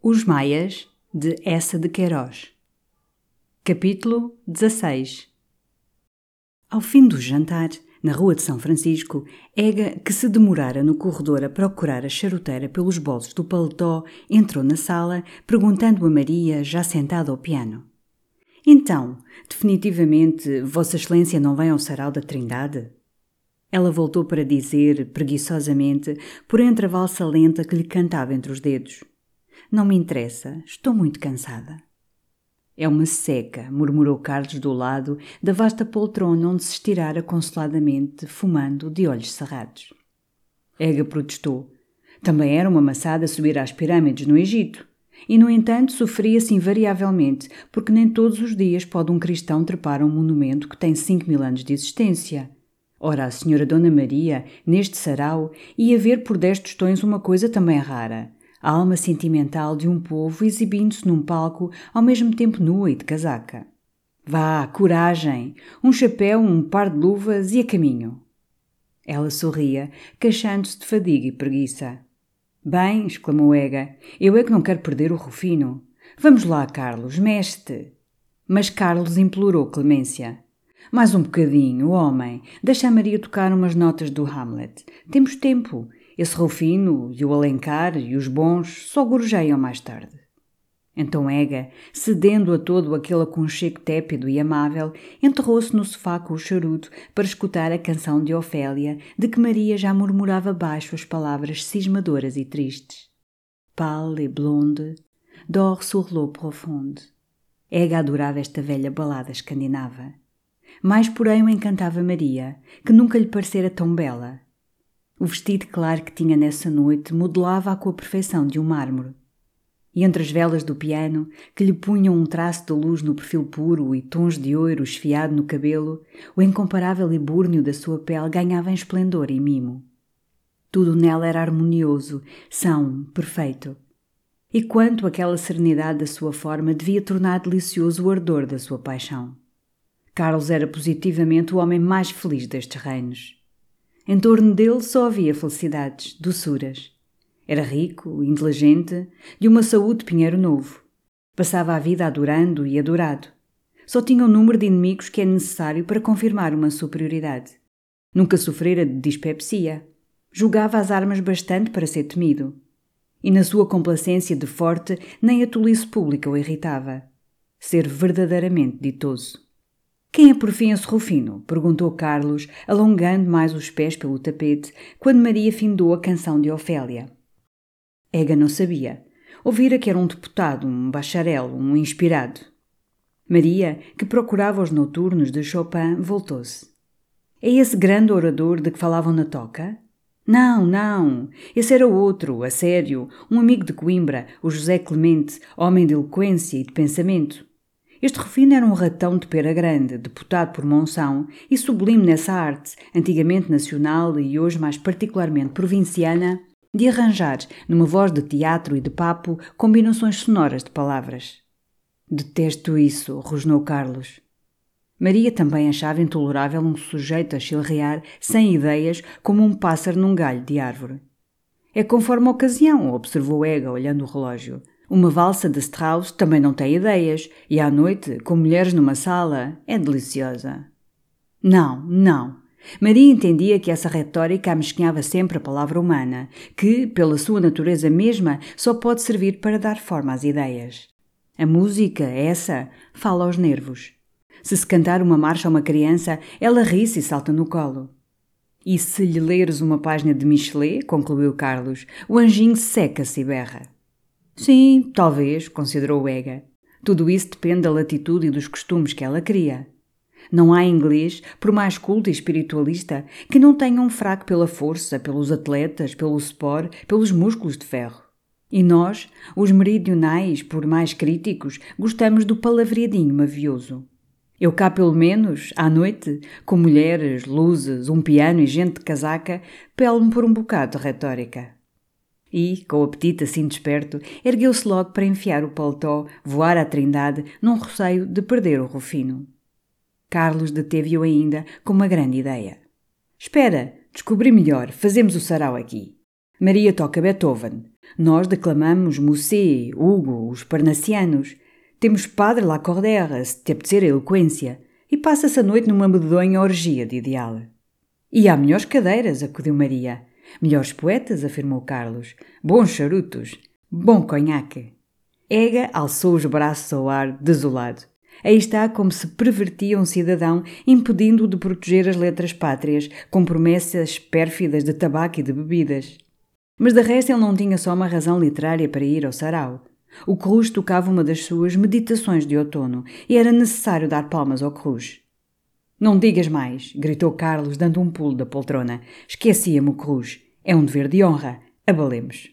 Os Maias, de Essa de Queiroz. Capítulo 16 Ao fim do jantar, na rua de São Francisco, Ega, que se demorara no corredor a procurar a charuteira pelos bolsos do paletó, entrou na sala, perguntando a Maria, já sentada ao piano. Então, definitivamente, Vossa Excelência não vem ao sarau da Trindade? Ela voltou para dizer, preguiçosamente, por entre a valsa lenta que lhe cantava entre os dedos. Não me interessa, estou muito cansada. É uma seca, murmurou Carlos do lado da vasta poltrona onde se estirara consoladamente, fumando, de olhos cerrados. Ega protestou. Também era uma maçada subir às pirâmides no Egito. E, no entanto, sofria-se invariavelmente, porque nem todos os dias pode um cristão trepar a um monumento que tem cinco mil anos de existência. Ora, a senhora Dona Maria, neste sarau, ia ver por dez tostões uma coisa também rara. A alma sentimental de um povo exibindo-se num palco, ao mesmo tempo nua e de casaca. Vá, coragem! Um chapéu, um par de luvas e a caminho. Ela sorria, queixando-se de fadiga e preguiça. Bem, exclamou Ega, eu é que não quero perder o Rufino. Vamos lá, Carlos, mexe-te. Mas Carlos implorou clemência. Mais um bocadinho, homem. Deixa a Maria tocar umas notas do Hamlet. Temos tempo. Esse Rufino e o Alencar e os bons só gorjeiam mais tarde. Então Ega, cedendo a todo aquele aconchego tépido e amável, enterrou-se no sofá com o charuto para escutar a canção de Ofélia, de que Maria já murmurava baixo as palavras cismadoras e tristes. Pâle et blonde, dors sur l'eau profonde. Ega adorava esta velha balada escandinava. Mais, porém, o encantava Maria, que nunca lhe parecera tão bela. O vestido claro que tinha nessa noite modelava-a com a perfeição de um mármore. E entre as velas do piano, que lhe punham um traço de luz no perfil puro e tons de ouro esfiado no cabelo, o incomparável ebúrnio da sua pele ganhava em esplendor e mimo. Tudo nela era harmonioso, são, perfeito. E quanto aquela serenidade da sua forma devia tornar delicioso o ardor da sua paixão. Carlos era positivamente o homem mais feliz destes reinos. Em torno dele só havia felicidades, doçuras. Era rico, inteligente, de uma saúde pinheiro novo. Passava a vida adorando e adorado. Só tinha o número de inimigos que é necessário para confirmar uma superioridade. Nunca sofrera de dispepsia. Julgava as armas bastante para ser temido. E na sua complacência de forte, nem a tolice pública o irritava. Ser verdadeiramente ditoso. Quem é por fim esse Rufino? perguntou Carlos, alongando mais os pés pelo tapete, quando Maria findou a canção de Ofélia. Ega não sabia. Ouvira que era um deputado, um bacharel, um inspirado. Maria, que procurava os noturnos de Chopin, voltou-se. É esse grande orador de que falavam na toca? Não, não. Esse era outro, a sério, um amigo de Coimbra, o José Clemente, homem de eloquência e de pensamento. Este Rufino era um ratão de pera grande, deputado por Monção e sublime nessa arte, antigamente nacional e hoje mais particularmente provinciana, de arranjar, numa voz de teatro e de papo, combinações sonoras de palavras. Detesto isso, rosnou Carlos. Maria também achava intolerável um sujeito a chilrear, sem ideias, como um pássaro num galho de árvore. É conforme a ocasião, observou Ega, olhando o relógio. Uma valsa de Strauss também não tem ideias, e à noite, com mulheres numa sala, é deliciosa. Não, não. Maria entendia que essa retórica amesquinhava sempre a palavra humana, que, pela sua natureza mesma, só pode servir para dar forma às ideias. A música, essa, fala aos nervos. Se se cantar uma marcha a uma criança, ela ri-se e salta no colo. E se lhe leres uma página de Michelet, concluiu Carlos, o anjinho seca-se e berra. Sim, talvez, considerou Ega. Tudo isso depende da latitude e dos costumes que ela cria. Não há inglês, por mais culto e espiritualista, que não tenha um fraco pela força, pelos atletas, pelo sport, pelos músculos de ferro. E nós, os meridionais, por mais críticos, gostamos do palavreadinho mavioso. Eu cá, pelo menos, à noite, com mulheres, luzes, um piano e gente de casaca, pelo-me por um bocado de retórica. E, com o apetite assim desperto, ergueu-se logo para enfiar o paletó, voar à trindade, num receio de perder o Rufino. Carlos deteve-o ainda com uma grande ideia. Espera, descobri melhor, fazemos o sarau aqui. Maria toca Beethoven. Nós declamamos Musset, Hugo, os Parnassianos. Temos Padre Lacordaire, se te apetecer a eloquência. E passa-se a noite numa medonha orgia de ideal. E há melhores cadeiras, acudiu Maria. Melhores poetas, afirmou Carlos. Bons charutos. Bom conhaque. Ega alçou os braços ao ar, desolado. Aí está como se pervertia um cidadão, impedindo-o de proteger as letras pátrias, com promessas pérfidas de tabaco e de bebidas. Mas de resto ele não tinha só uma razão literária para ir ao sarau. O Cruz tocava uma das suas meditações de outono e era necessário dar palmas ao Cruz. Não digas mais, gritou Carlos, dando um pulo da poltrona. Esquecia-me o Cruz. É um dever de honra. Abalemos.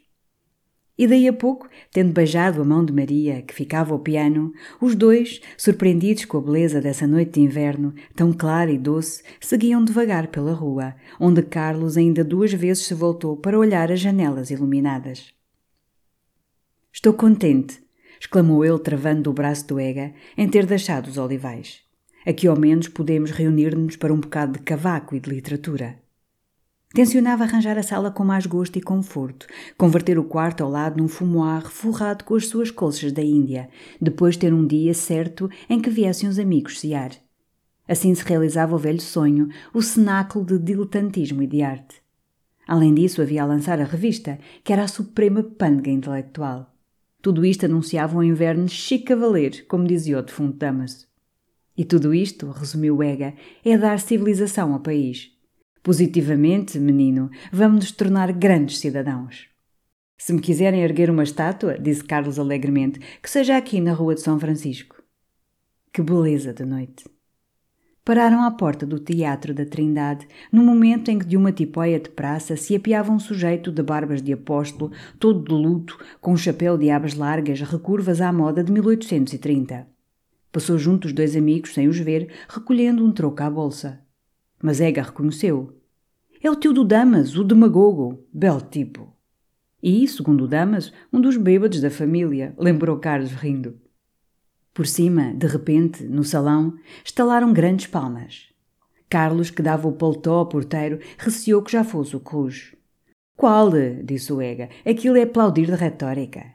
E daí a pouco, tendo beijado a mão de Maria, que ficava ao piano, os dois, surpreendidos com a beleza dessa noite de inverno, tão clara e doce, seguiam devagar pela rua, onde Carlos ainda duas vezes se voltou para olhar as janelas iluminadas. Estou contente, exclamou ele, travando o braço do Ega, em ter deixado os olivais. Aqui ao menos podemos reunir-nos para um bocado de cavaco e de literatura. Tencionava arranjar a sala com mais gosto e conforto, converter o quarto ao lado num fumoir forrado com as suas colchas da Índia, depois ter um dia certo em que viessem os amigos cear. Assim se realizava o velho sonho, o cenáculo de diletantismo e de arte. Além disso, havia a lançar a revista, que era a suprema pândega intelectual. Tudo isto anunciava um inverno chique cavaleiro, como dizia o defunto Damaso. E tudo isto, resumiu Ega, é dar civilização ao país. Positivamente, menino, vamos nos tornar grandes cidadãos. Se me quiserem erguer uma estátua, disse Carlos alegremente, que seja aqui na Rua de São Francisco. Que beleza de noite! Pararam à porta do Teatro da Trindade, no momento em que de uma tipóia de praça se apiava um sujeito de barbas de apóstolo, todo de luto, com um chapéu de abas largas recurvas à moda de 1830. Passou junto dos dois amigos, sem os ver, recolhendo um troco à bolsa. Mas Ega reconheceu. É o tio do Damas, o demagogo. Belo tipo. E, segundo o Damas, um dos bêbados da família, lembrou Carlos rindo. Por cima, de repente, no salão, estalaram grandes palmas. Carlos, que dava o paletó ao porteiro, receou que já fosse o Cruz. Qual? disse o Ega. Aquilo é aplaudir de retórica.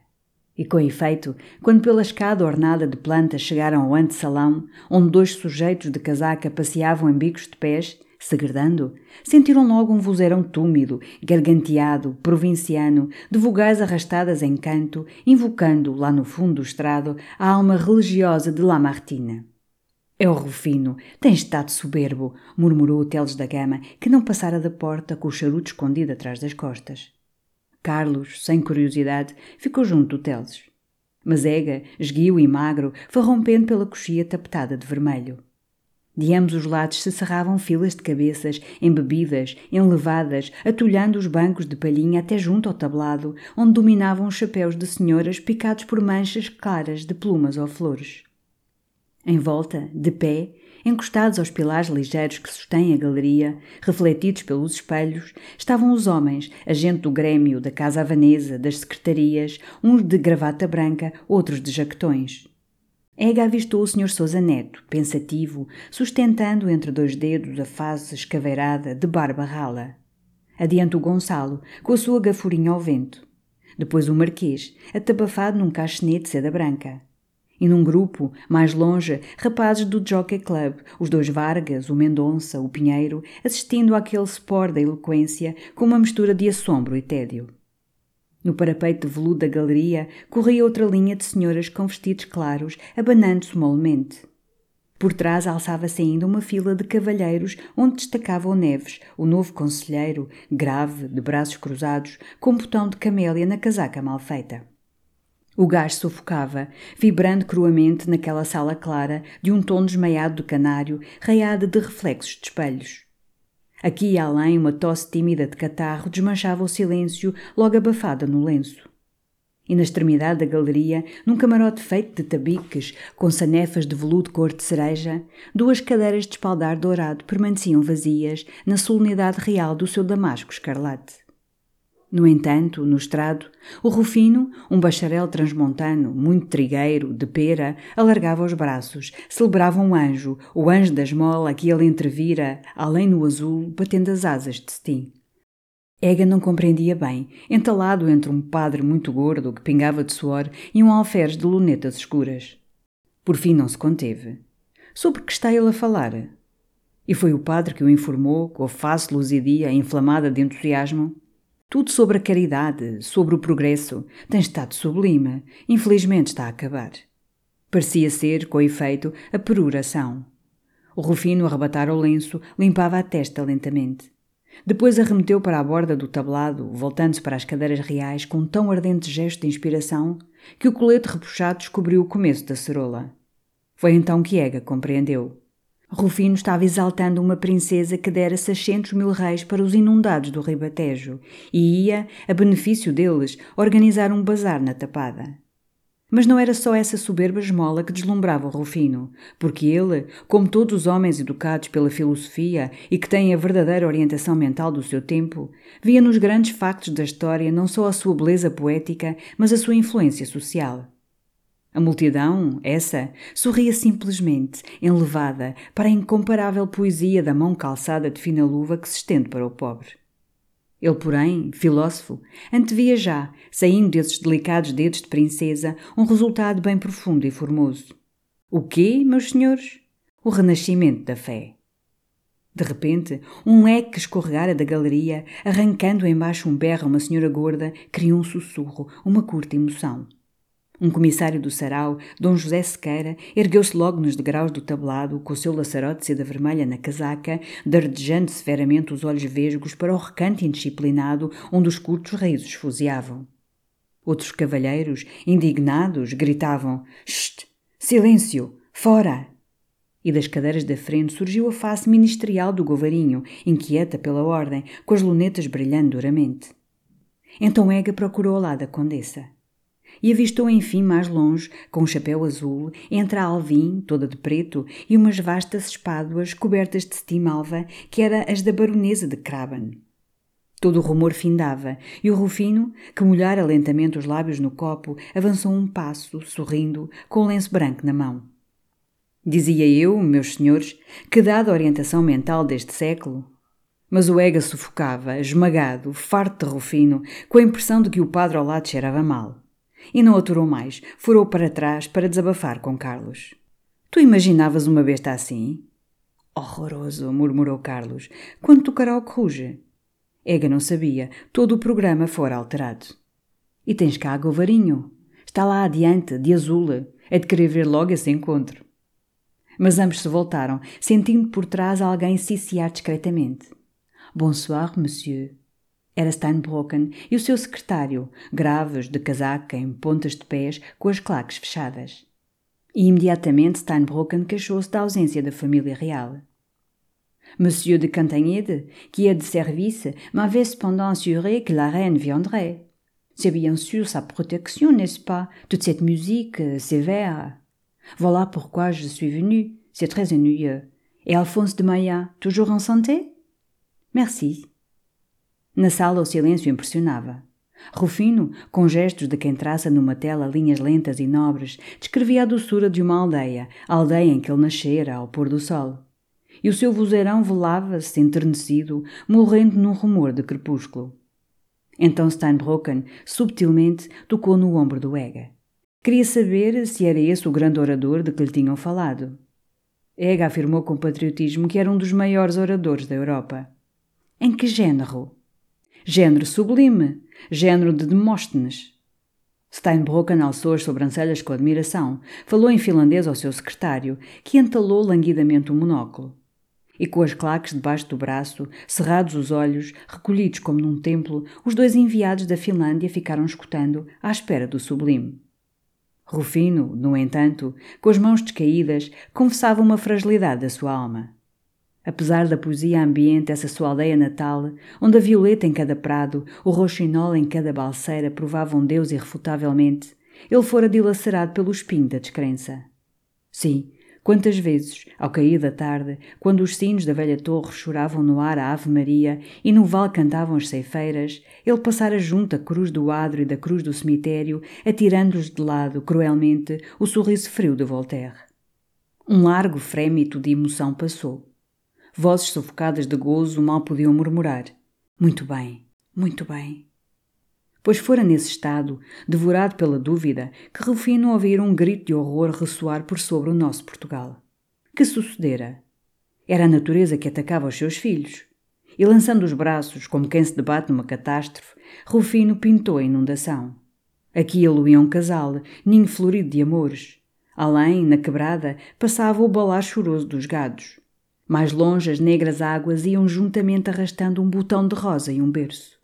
E com efeito, quando pela escada ornada de plantas chegaram ao antesalão, onde dois sujeitos de casaca passeavam em bicos de pés, segredando, sentiram logo um vozeirão túmido, garganteado, provinciano, de vogais arrastadas em canto, invocando, lá no fundo do estrado, a alma religiosa de Lamartine. É o Rufino, tem estado soberbo, murmurou o Teles da Gama, que não passara da porta com o charuto escondido atrás das costas. Carlos, sem curiosidade, ficou junto do Teles. Mas Ega, esguio e magro, foi rompendo pela coxia tapetada de vermelho. De ambos os lados se cerravam filas de cabeças, embebidas, enlevadas, atulhando os bancos de palhinha até junto ao tablado, onde dominavam os chapéus de senhoras picados por manchas claras de plumas ou flores. Em volta, de pé, Encostados aos pilares ligeiros que sustêm a galeria, refletidos pelos espelhos, estavam os homens, a gente do grêmio, da casa havanesa, das secretarias, uns de gravata branca, outros de jaquetões. Ega avistou o Sr. Sousa Neto, pensativo, sustentando entre dois dedos a face escaveirada de barba rala. Adiante o Gonçalo, com a sua gafurinha ao vento. Depois o Marquês, atabafado num caixonete de seda branca. E num grupo, mais longe, rapazes do Jockey Club, os dois Vargas, o Mendonça, o Pinheiro, assistindo àquele sport da eloquência com uma mistura de assombro e tédio. No parapeito de veludo da galeria corria outra linha de senhoras com vestidos claros, abanando-se molemente. Por trás alçava-se ainda uma fila de cavalheiros onde destacava o Neves, o novo conselheiro, grave, de braços cruzados, com um botão de camélia na casaca mal feita. O gás sufocava, vibrando cruamente naquela sala clara de um tom desmaiado de canário, raiada de reflexos de espelhos. Aqui e além, uma tosse tímida de catarro desmanchava o silêncio, logo abafada no lenço. E na extremidade da galeria, num camarote feito de tabiques, com sanefas de veludo cor de cereja, duas cadeiras de espaldar dourado permaneciam vazias na solenidade real do seu damasco escarlate. No entanto, no estrado, o Rufino, um bacharel transmontano, muito trigueiro, de pera, alargava os braços, celebrava um anjo, o anjo da esmola que ele entrevira, além no azul, batendo as asas de cetim. Ega não compreendia bem, entalado entre um padre muito gordo que pingava de suor e um alferes de lunetas escuras. Por fim não se conteve. Sobre que está ele a falar? E foi o padre que o informou, com a face luzidia inflamada de entusiasmo. Tudo sobre a caridade, sobre o progresso, tem estado sublime. Infelizmente está a acabar. Parecia ser, com efeito, a peruração. O Rufino arrebatara o lenço, limpava a testa lentamente. Depois arremeteu para a borda do tablado, voltando-se para as cadeiras reais com um tão ardente gesto de inspiração que o colete repuxado descobriu o começo da cerola. Foi então que Ega compreendeu. Rufino estava exaltando uma princesa que dera 600 mil reis para os inundados do Ribatejo e ia, a benefício deles, organizar um bazar na tapada. Mas não era só essa soberba esmola que deslumbrava Rufino, porque ele, como todos os homens educados pela filosofia e que têm a verdadeira orientação mental do seu tempo, via nos grandes factos da história não só a sua beleza poética, mas a sua influência social. A multidão, essa, sorria simplesmente, enlevada, para a incomparável poesia da mão calçada de fina luva que se estende para o pobre. Ele, porém, filósofo, antevia já, saindo desses delicados dedos de princesa, um resultado bem profundo e formoso. O quê, meus senhores? O renascimento da fé. De repente, um leque que escorregara da galeria, arrancando embaixo um berro uma senhora gorda, criou um sussurro, uma curta emoção. Um comissário do sarau, Dom José Sequeira, ergueu-se logo nos degraus do tablado, com o seu laçarote de seda vermelha na casaca, dardejando severamente os olhos vesgos para o recanto indisciplinado onde os curtos risos fuziavam. Outros cavalheiros, indignados, gritavam: Chut! Silêncio! Fora! E das cadeiras da frente surgiu a face ministerial do govarinho, inquieta pela ordem, com as lunetas brilhando duramente. Então Ega procurou ao lado da condessa e avistou enfim mais longe, com um chapéu azul, entre a alvim, toda de preto, e umas vastas espáduas cobertas de cetim alva, que era as da baronesa de Craban. Todo o rumor findava, e o Rufino, que molhara lentamente os lábios no copo, avançou um passo, sorrindo, com o lenço branco na mão. Dizia eu, meus senhores, que dada a orientação mental deste século, mas o Ega sufocava, esmagado, farto de Rufino, com a impressão de que o padre ao lado cheirava mal. E não aturou mais, furou para trás para desabafar com Carlos. Tu imaginavas uma besta assim? Horroroso, murmurou Carlos. Quando o ruge? Ega não sabia, todo o programa fora alterado. E tens cá Govarinho. Está lá adiante, de azul. É de querer ver logo esse encontro. Mas ambos se voltaram, sentindo por trás alguém ciciar discretamente. Bonsoir, monsieur. Era Steinbrocken e o seu secretário, graves, de casaca, em pontas de pés, com as claques fechadas. E imediatamente Steinbrocken queixou-se da ausência da família real. Monsieur de Cantanhede, qui est de service, m'avait cependant assuré que la reine viendrait. C'est bien sûr sa protection, n'est-ce pas, toute cette musique euh, sévère. Voilà pourquoi je suis venu. C'est très ennuyeux. Et Alphonse de Maillat, toujours en santé? Merci. Na sala o silêncio impressionava. Rufino, com gestos de quem traça numa tela linhas lentas e nobres, descrevia a doçura de uma aldeia, a aldeia em que ele nascera ao pôr do sol. E o seu vozeirão velava-se enternecido, morrendo num rumor de crepúsculo. Então Steinbrocken, subtilmente, tocou no ombro do Ega. Queria saber se era esse o grande orador de que lhe tinham falado. Ega afirmou com patriotismo que era um dos maiores oradores da Europa. Em que género? Género sublime, género de Demóstenes. Steinbrocken alçou as sobrancelhas com admiração, falou em finlandês ao seu secretário, que entalou languidamente o monóculo. E com as claques debaixo do braço, cerrados os olhos, recolhidos como num templo, os dois enviados da Finlândia ficaram escutando, à espera do sublime. Rufino, no entanto, com as mãos descaídas, confessava uma fragilidade da sua alma. Apesar da poesia ambiente essa sua aldeia natal, onde a violeta em cada prado, o roxinol em cada balseira provavam Deus irrefutavelmente, ele fora dilacerado pelo espinho da descrença. Sim, quantas vezes, ao cair da tarde, quando os sinos da velha torre choravam no ar a Ave Maria e no vale cantavam as ceifeiras, ele passara junto à cruz do adro e da cruz do cemitério, atirando-lhes de lado, cruelmente, o sorriso frio de Voltaire. Um largo frémito de emoção passou. Vozes sufocadas de gozo mal podiam murmurar. Muito bem, Muito bem. Pois fora nesse estado, devorado pela dúvida, que Rufino ouvira um grito de horror ressoar por sobre o nosso Portugal. Que sucedera? Era a natureza que atacava os seus filhos. E lançando os braços, como quem se debate numa catástrofe, Rufino pintou a inundação. Aqui aluía um casal, ninho florido de amores. Além, na quebrada, passava o balar choroso dos gados. Mais longe, as negras águas iam juntamente arrastando um botão de rosa e um berço.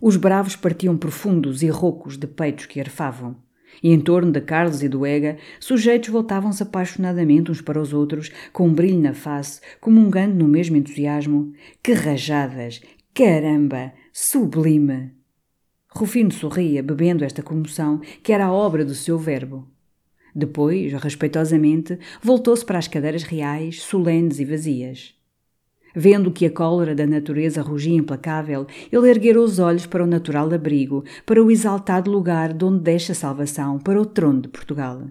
Os bravos partiam profundos e roucos de peitos que arfavam. E em torno de Carlos e do Ega, sujeitos voltavam-se apaixonadamente uns para os outros, com um brilho na face, comungando no mesmo entusiasmo. Que rajadas! Caramba! Sublime! Rufino sorria, bebendo esta comoção, que era a obra do seu verbo. Depois, respeitosamente, voltou-se para as cadeiras reais, solenes e vazias. Vendo que a cólera da natureza rugia implacável, ele erguera os olhos para o natural abrigo, para o exaltado lugar de onde deixa a salvação, para o trono de Portugal.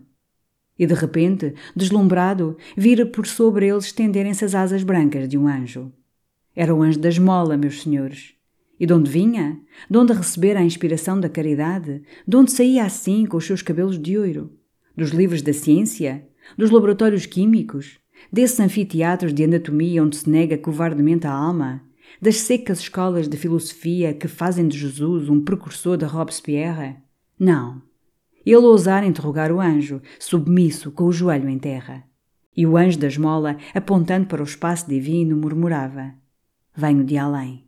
E de repente, deslumbrado, vira por sobre eles estenderem-se as asas brancas de um anjo. Era o anjo da esmola, meus senhores. E de onde vinha? De onde recebera a inspiração da caridade? De onde saía assim com os seus cabelos de ouro? Dos livros da ciência? Dos laboratórios químicos? desses anfiteatros de anatomia onde se nega covardemente a alma, das secas escolas de filosofia que fazem de Jesus um precursor de Robespierre? Não. Ele ousara interrogar o anjo, submisso, com o joelho em terra. E o anjo da esmola, apontando para o espaço divino, murmurava: Venho de além.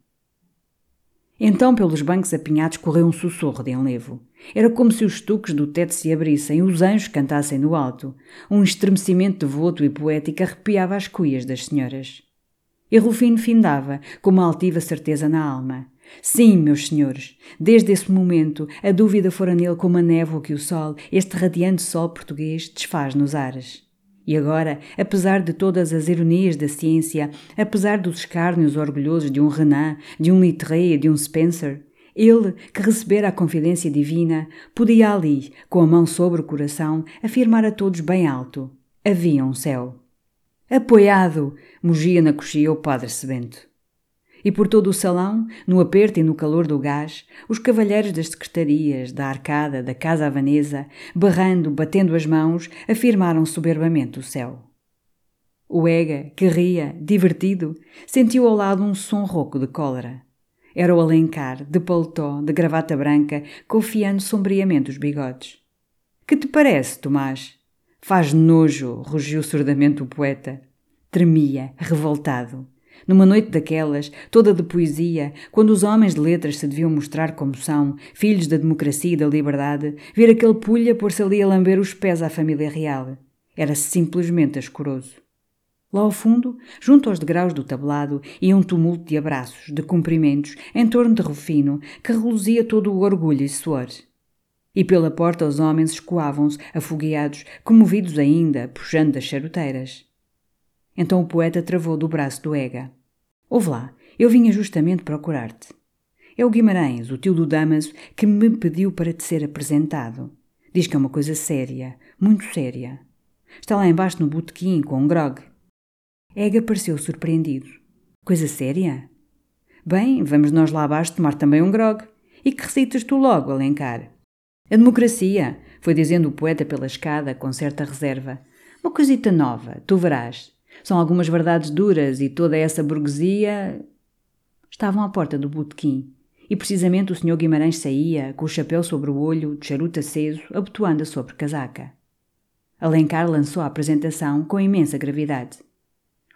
Então, pelos bancos apinhados, correu um sussurro de enlevo. Era como se os estuques do teto se abrissem e os anjos cantassem no alto. Um estremecimento devoto e poético arrepiava as cuias das senhoras. E Rufino findava, com uma altiva certeza na alma. Sim, meus senhores, desde esse momento a dúvida fora nele como a névoa que o sol, este radiante sol português, desfaz nos ares. E agora, apesar de todas as ironias da ciência, apesar dos escárnios orgulhosos de um Renan, de um Littré e de um Spencer, ele, que recebera a confidência divina, podia ali, com a mão sobre o coração, afirmar a todos bem alto: havia um céu. Apoiado! mugia na coxia o padre Sebento. E por todo o salão, no aperto e no calor do gás, os cavalheiros das secretarias, da arcada, da casa havanesa, berrando, batendo as mãos, afirmaram soberbamente o céu. O Ega, que ria, divertido, sentiu ao lado um som rouco de cólera. Era o Alencar, de paletó, de gravata branca, confiando sombriamente os bigodes. Que te parece, Tomás? Faz nojo, rugiu surdamente o poeta. Tremia, revoltado. Numa noite daquelas, toda de poesia, quando os homens de letras se deviam mostrar como são, filhos da democracia e da liberdade, ver aquele pulha pôr-se ali a lamber os pés à família real. Era simplesmente ascoroso. Lá ao fundo, junto aos degraus do tablado, ia um tumulto de abraços, de cumprimentos, em torno de Rufino, que reluzia todo o orgulho e suor. E pela porta os homens escoavam-se, afogueados, comovidos ainda, puxando das charuteiras. Então o poeta travou do braço do Ega. Ouve lá, eu vinha justamente procurar-te. É o Guimarães, o tio do Damaso, que me pediu para te ser apresentado. Diz que é uma coisa séria, muito séria. Está lá embaixo no botequim com um grog. Ega pareceu surpreendido. Coisa séria? Bem, vamos nós lá abaixo tomar também um grog. E que recitas tu logo, Alencar? A democracia, foi dizendo o poeta pela escada com certa reserva. Uma coisita nova, tu verás. São algumas verdades duras e toda essa burguesia. Estavam à porta do botequim e precisamente o Sr. Guimarães saía, com o chapéu sobre o olho, de charuto aceso, abotoando a sobre casaca. Alencar lançou a apresentação com imensa gravidade.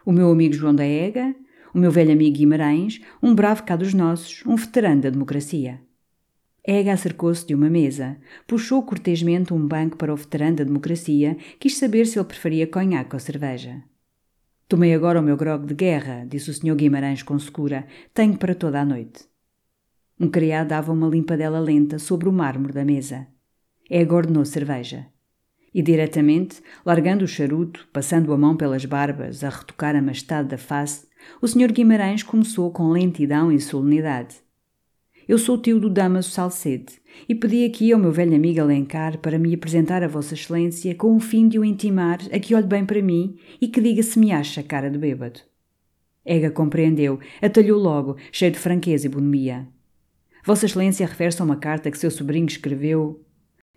O meu amigo João da Ega, o meu velho amigo Guimarães, um bravo cá dos nossos, um veterano da democracia. Ega acercou-se de uma mesa, puxou cortesmente um banco para o veterano da democracia, quis saber se ele preferia conhaque ou cerveja. Tomei agora o meu grog de guerra, disse o Sr. Guimarães com secura. Tenho para toda a noite. Um criado dava uma limpadela lenta sobre o mármore da mesa. Ega ordenou cerveja. E diretamente, largando o charuto, passando a mão pelas barbas, a retocar a majestade da face, o Sr. Guimarães começou com lentidão e solenidade. Eu sou tio do Damaso Salcede e pedi aqui ao meu velho amigo Alencar para me apresentar a Vossa Excelência com o fim de o intimar a que olhe bem para mim e que diga se me acha cara de bêbado. Ega compreendeu, atalhou logo, cheio de franqueza e bonomia. Vossa Excelência refere-se a uma carta que seu sobrinho escreveu.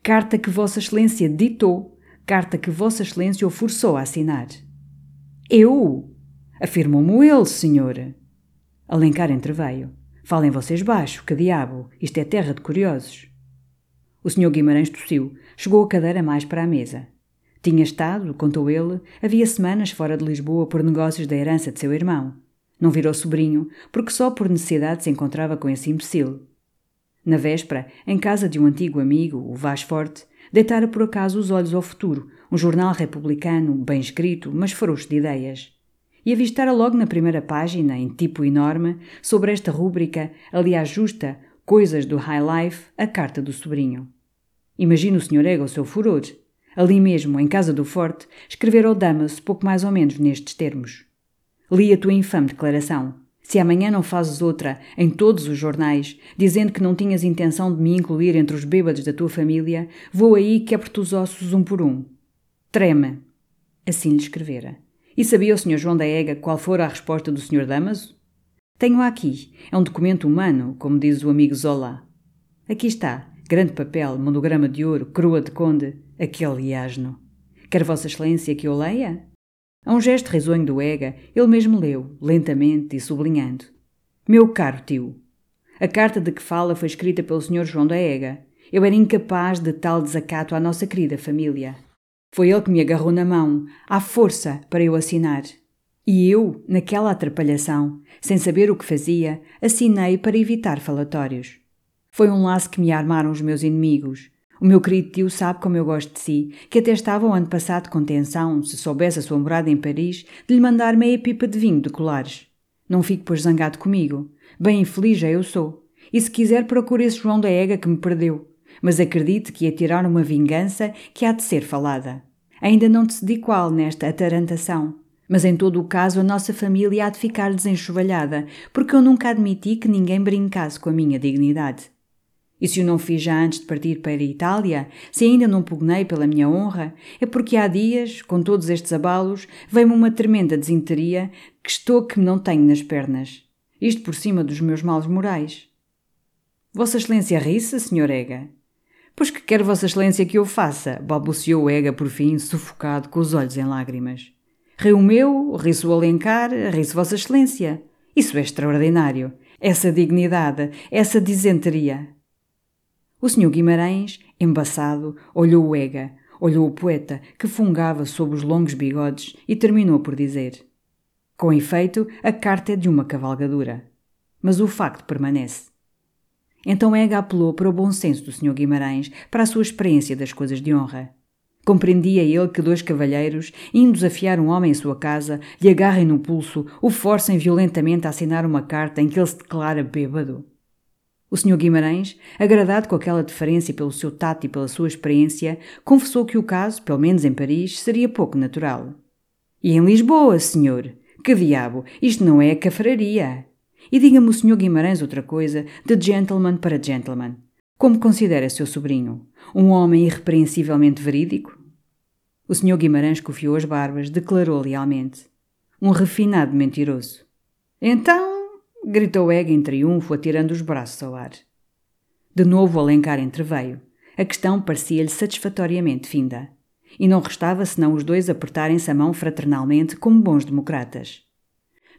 Carta que Vossa Excelência ditou. Carta que Vossa Excelência o forçou a assinar. Eu? Afirmou-mo ele, senhor. Alencar entreveio. Falem vocês baixo, que diabo, isto é terra de curiosos. O senhor Guimarães tossiu, chegou a cadeira mais para a mesa. Tinha estado, contou ele, havia semanas fora de Lisboa por negócios da herança de seu irmão. Não virou sobrinho, porque só por necessidade se encontrava com esse imbecil. Na véspera, em casa de um antigo amigo, o Vaz Forte, deitara por acaso os olhos ao futuro, um jornal republicano, bem escrito, mas frouxo de ideias. E avistara logo na primeira página, em tipo enorme, sobre esta rúbrica, aliás justa, Coisas do High Life, a carta do sobrinho. Imagina o Sr. Ega o seu furor. Ali mesmo, em casa do Forte, escrever ao Damas pouco mais ou menos nestes termos. Li a tua infame declaração. Se amanhã não fazes outra, em todos os jornais, dizendo que não tinhas intenção de me incluir entre os bêbados da tua família, vou aí quebro-te os ossos um por um. Treme. Assim lhe escrevera. E sabia o Sr. João da Ega qual fora a resposta do Sr. Damaso? Tenho-a aqui. É um documento humano, como diz o amigo Zola. Aqui está. Grande papel, monograma de ouro, coroa de conde. Aquele asno. Quer Vossa Excelência que eu leia? A um gesto risonho do Ega, ele mesmo leu, lentamente e sublinhando. Meu caro tio, a carta de que fala foi escrita pelo Sr. João da Ega. Eu era incapaz de tal desacato à nossa querida família. Foi ele que me agarrou na mão, à força, para eu assinar. E eu, naquela atrapalhação, sem saber o que fazia, assinei para evitar falatórios. Foi um laço que me armaram os meus inimigos. O meu querido tio sabe como eu gosto de si, que até estava o ano passado com tensão, se soubesse a sua morada em Paris, de lhe mandar meia pipa de vinho de colares. Não fique, pois, zangado comigo. Bem infeliz já eu sou. E se quiser, procure esse João da Ega que me perdeu. Mas acredite que ia tirar uma vingança que há de ser falada. Ainda não decidi qual nesta atarantação. Mas em todo o caso a nossa família há de ficar desenxovalhada, porque eu nunca admiti que ninguém brincasse com a minha dignidade. E se o não fiz já antes de partir para a Itália, se ainda não pugnei pela minha honra, é porque há dias, com todos estes abalos, veio-me uma tremenda desinteria que estou que não tenho nas pernas. Isto por cima dos meus males morais. Vossa Excelência ri-se, Sr. Ega? Pois que quer Vossa Excelência que eu faça? balbuciou Ega por fim, sufocado, com os olhos em lágrimas. Riu meu, ri-se o Alencar, ri-se Vossa Excelência. Isso é extraordinário. Essa dignidade, essa dizenteria. O senhor Guimarães, embaçado, olhou o Ega, olhou o poeta, que fungava sob os longos bigodes, e terminou por dizer: Com efeito, a carta é de uma cavalgadura. Mas o facto permanece. Então Ega apelou para o bom senso do senhor Guimarães, para a sua experiência das coisas de honra. Compreendia ele que dois cavalheiros, indo desafiar um homem em sua casa, lhe agarrem no pulso, o forcem violentamente a assinar uma carta em que ele se declara bêbado. O Sr. Guimarães, agradado com aquela deferência pelo seu tato e pela sua experiência, confessou que o caso, pelo menos em Paris, seria pouco natural. E em Lisboa, senhor? Que diabo, isto não é a cafraria. E diga-me o Sr. Guimarães outra coisa, de gentleman para gentleman. Como considera seu sobrinho? Um homem irrepreensivelmente verídico? O Sr. Guimarães cofiou as barbas, declarou lealmente. Um refinado mentiroso. Então, gritou Ega em triunfo, atirando os braços ao ar. De novo Alencar entreveio. A questão parecia-lhe satisfatoriamente finda. E não restava senão os dois apertarem-se a mão fraternalmente como bons democratas.